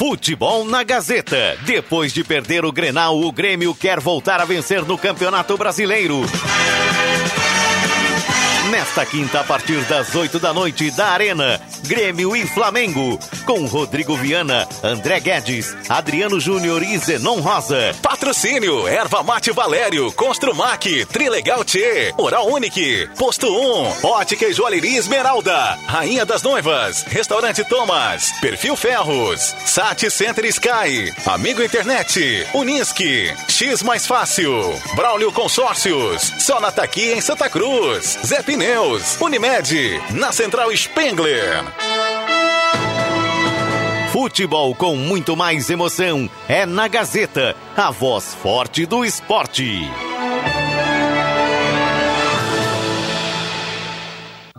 Futebol na Gazeta. Depois de perder o Grenal, o Grêmio quer voltar a vencer no Campeonato Brasileiro. Nesta quinta, a partir das 8 da noite, da Arena, Grêmio e Flamengo, com Rodrigo Viana, André Guedes, Adriano Júnior e Zenon Rosa. Patrocínio, Erva Mate Valério, Construmac, Trilegal T, Oral Unique, Posto 1, Ótica e Joalheria Esmeralda, Rainha das Noivas, Restaurante Thomas, Perfil Ferros, Sat Center Sky, Amigo Internet, Unisque, X Mais Fácil, Braulio Consórcios, Sonataqui em Santa Cruz, Zé Pneus, Unimed, na Central Spengler. Futebol com muito mais emoção é na Gazeta, a voz forte do esporte.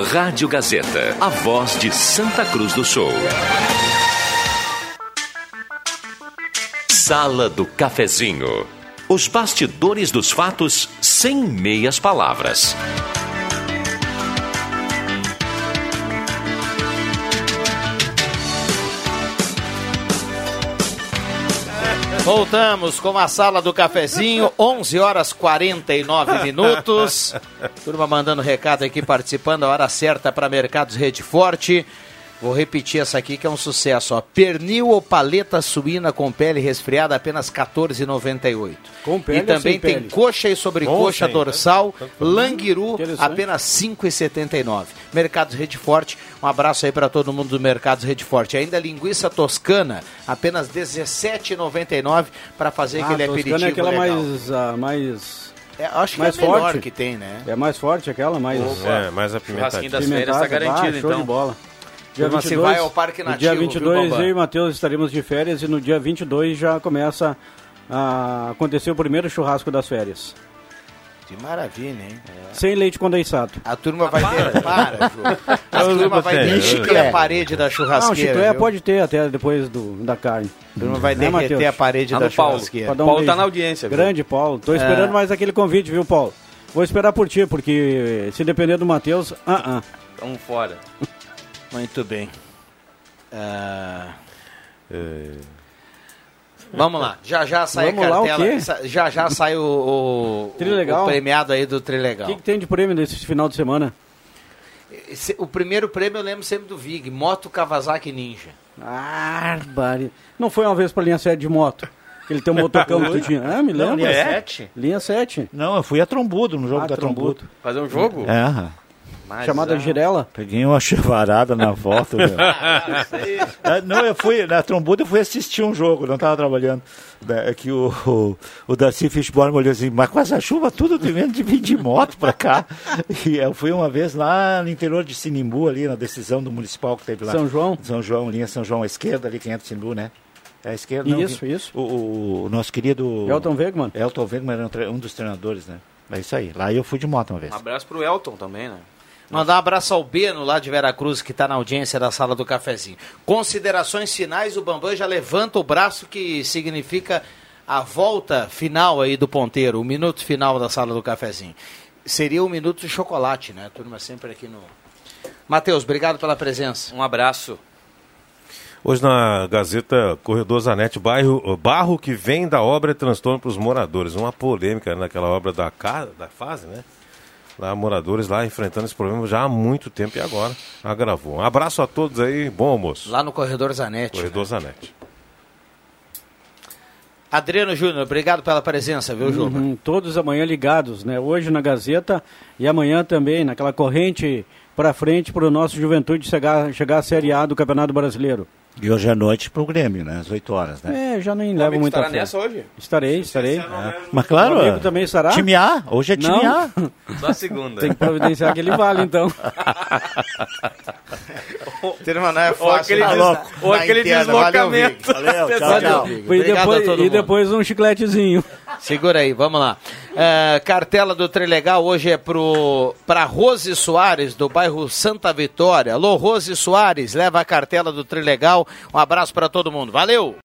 Rádio Gazeta, a voz de Santa Cruz do Sul. Sala do Cafezinho. Os bastidores dos fatos sem meias palavras. Voltamos com a sala do cafezinho, 11 horas 49 (laughs) minutos. Turma mandando recado aqui, participando, a hora certa para Mercados Rede Forte. Vou repetir essa aqui que é um sucesso. Ó. Pernil ou paleta suína com pele resfriada, apenas R$ 14,98. Com pele E também tem pele? coxa e sobrecoxa sem. dorsal, languiru, Interessante. apenas R$ 5,79. Mercados Rede Forte, um abraço aí para todo mundo do Mercados Rede Forte. Ainda linguiça toscana, apenas R$ 17,99 para fazer Ah, aquele Toscana aperitivo é aquela legal. mais, ah, mais... É, acho que mais é a melhor forte. que tem, né? É mais forte aquela, mais... Opa. É, mais apimentadinha. Churrasquinho das férias tá Pimentada, garantido, ah, show então. de bola. Turma, se vai ao Parque no Nativo, dia viu, 22 Bambam? eu e o Matheus estaremos de férias e no dia 22 já começa a acontecer o primeiro churrasco das férias. Que maravilha, hein? Sem leite condensado. A turma vai ter. Para, Ju. A turma vai derreter a parede da Não, churrasqueira. chiclete viu? pode ter até depois do, da carne. A turma vai Né, derreter Matheus? a parede Ah, da Paulo. churrasqueira. Pra dar um beijo. Grande, Paulo. Tô esperando É. mais aquele convite, viu, Paulo? Vou esperar por ti, porque se depender do Matheus, ah, ah. Vamos fora. Muito bem. Ah, Vamos lá, já já sai Vamos a lá, o cartela. quê? sa- Já já sai o, o, Trilegal? o premiado aí do O Trilegal. que, que tem de prêmio nesse final de semana? Esse- o primeiro prêmio eu lembro sempre do Vig, Moto Kawasaki Ninja. Barbari. Não foi uma vez pra linha 7 de moto? Que ele tem um motocão que tinha. Ah, me Não, lembro. linha É? sete? Linha 7. Não, eu fui a Trombudo, no jogo Ah, da Trombudo. Trombudo. Fazer um jogo? É, aham. Chamada Girela? Peguei uma (laughs) chevarada na volta. (laughs) meu. É, não, eu fui, na Trombudo eu fui assistir um jogo, não estava trabalhando. É que o, o, o Darcy Fishborn olhou assim, mas com essa chuva tudo devendo de vir de moto pra cá. (laughs) E eu fui uma vez lá no interior de Sinimbu, ali na decisão do municipal que teve lá. São João? São João, linha São João, à esquerda ali, quem é do Sinimbu, né? É a esquerda, não, Isso, isso. O, o- o nosso querido... Elton Wegman? Elton Wegman era um, um dos treinadores, né? É isso aí. Lá eu fui de moto uma vez. Um abraço pro Elton também, né? Mandar um abraço ao Beno lá de Veracruz, que está na audiência da sala do cafezinho. Considerações finais, o Bambam já levanta o braço, que significa a volta final aí do ponteiro, o minuto final da sala do cafezinho. Seria o minuto de chocolate, né? Turma sempre aqui no. Matheus, obrigado pela presença. Um abraço. Hoje na Gazeta Corredor Zanete, bairro, barro que vem da obra é transtorno para os moradores. Uma polêmica naquela obra da, casa, da fase, né? Lá, moradores lá enfrentando esse problema já há muito tempo e agora agravou. Um abraço a todos aí, bom almoço. Lá no Corredor Zanetti. Corredor Zanete. Adriano Júnior, obrigado pela presença, viu, Juba? Uhum, todos amanhã ligados, né? Hoje na Gazeta e amanhã também naquela corrente para frente para o nosso Juventude chegar, chegar à Série A do Campeonato Brasileiro. E hoje à noite pro Grêmio, né? Às 8 horas, né? É, já nem levo muito a estará fé. nessa hoje? Estarei, estarei. É. Mas claro, O amigo também estará? Time A, hoje é time Não? A. Só a segunda. Tem que providenciar aquele vale, então. (laughs) Turma, não é Ou fácil. aquele, tá des- louco. ou aquele interna, valeu, deslocamento. Vig. Valeu, (laughs) tchau, Pesado. tchau. E Obrigado a depois, e depois um chicletezinho. Segura aí, vamos lá. É, cartela do Trilegal hoje é pro para Rose Soares, do bairro Santa Vitória. Alô, Rose Soares, leva a cartela do Trilegal. Um abraço para todo mundo. Valeu!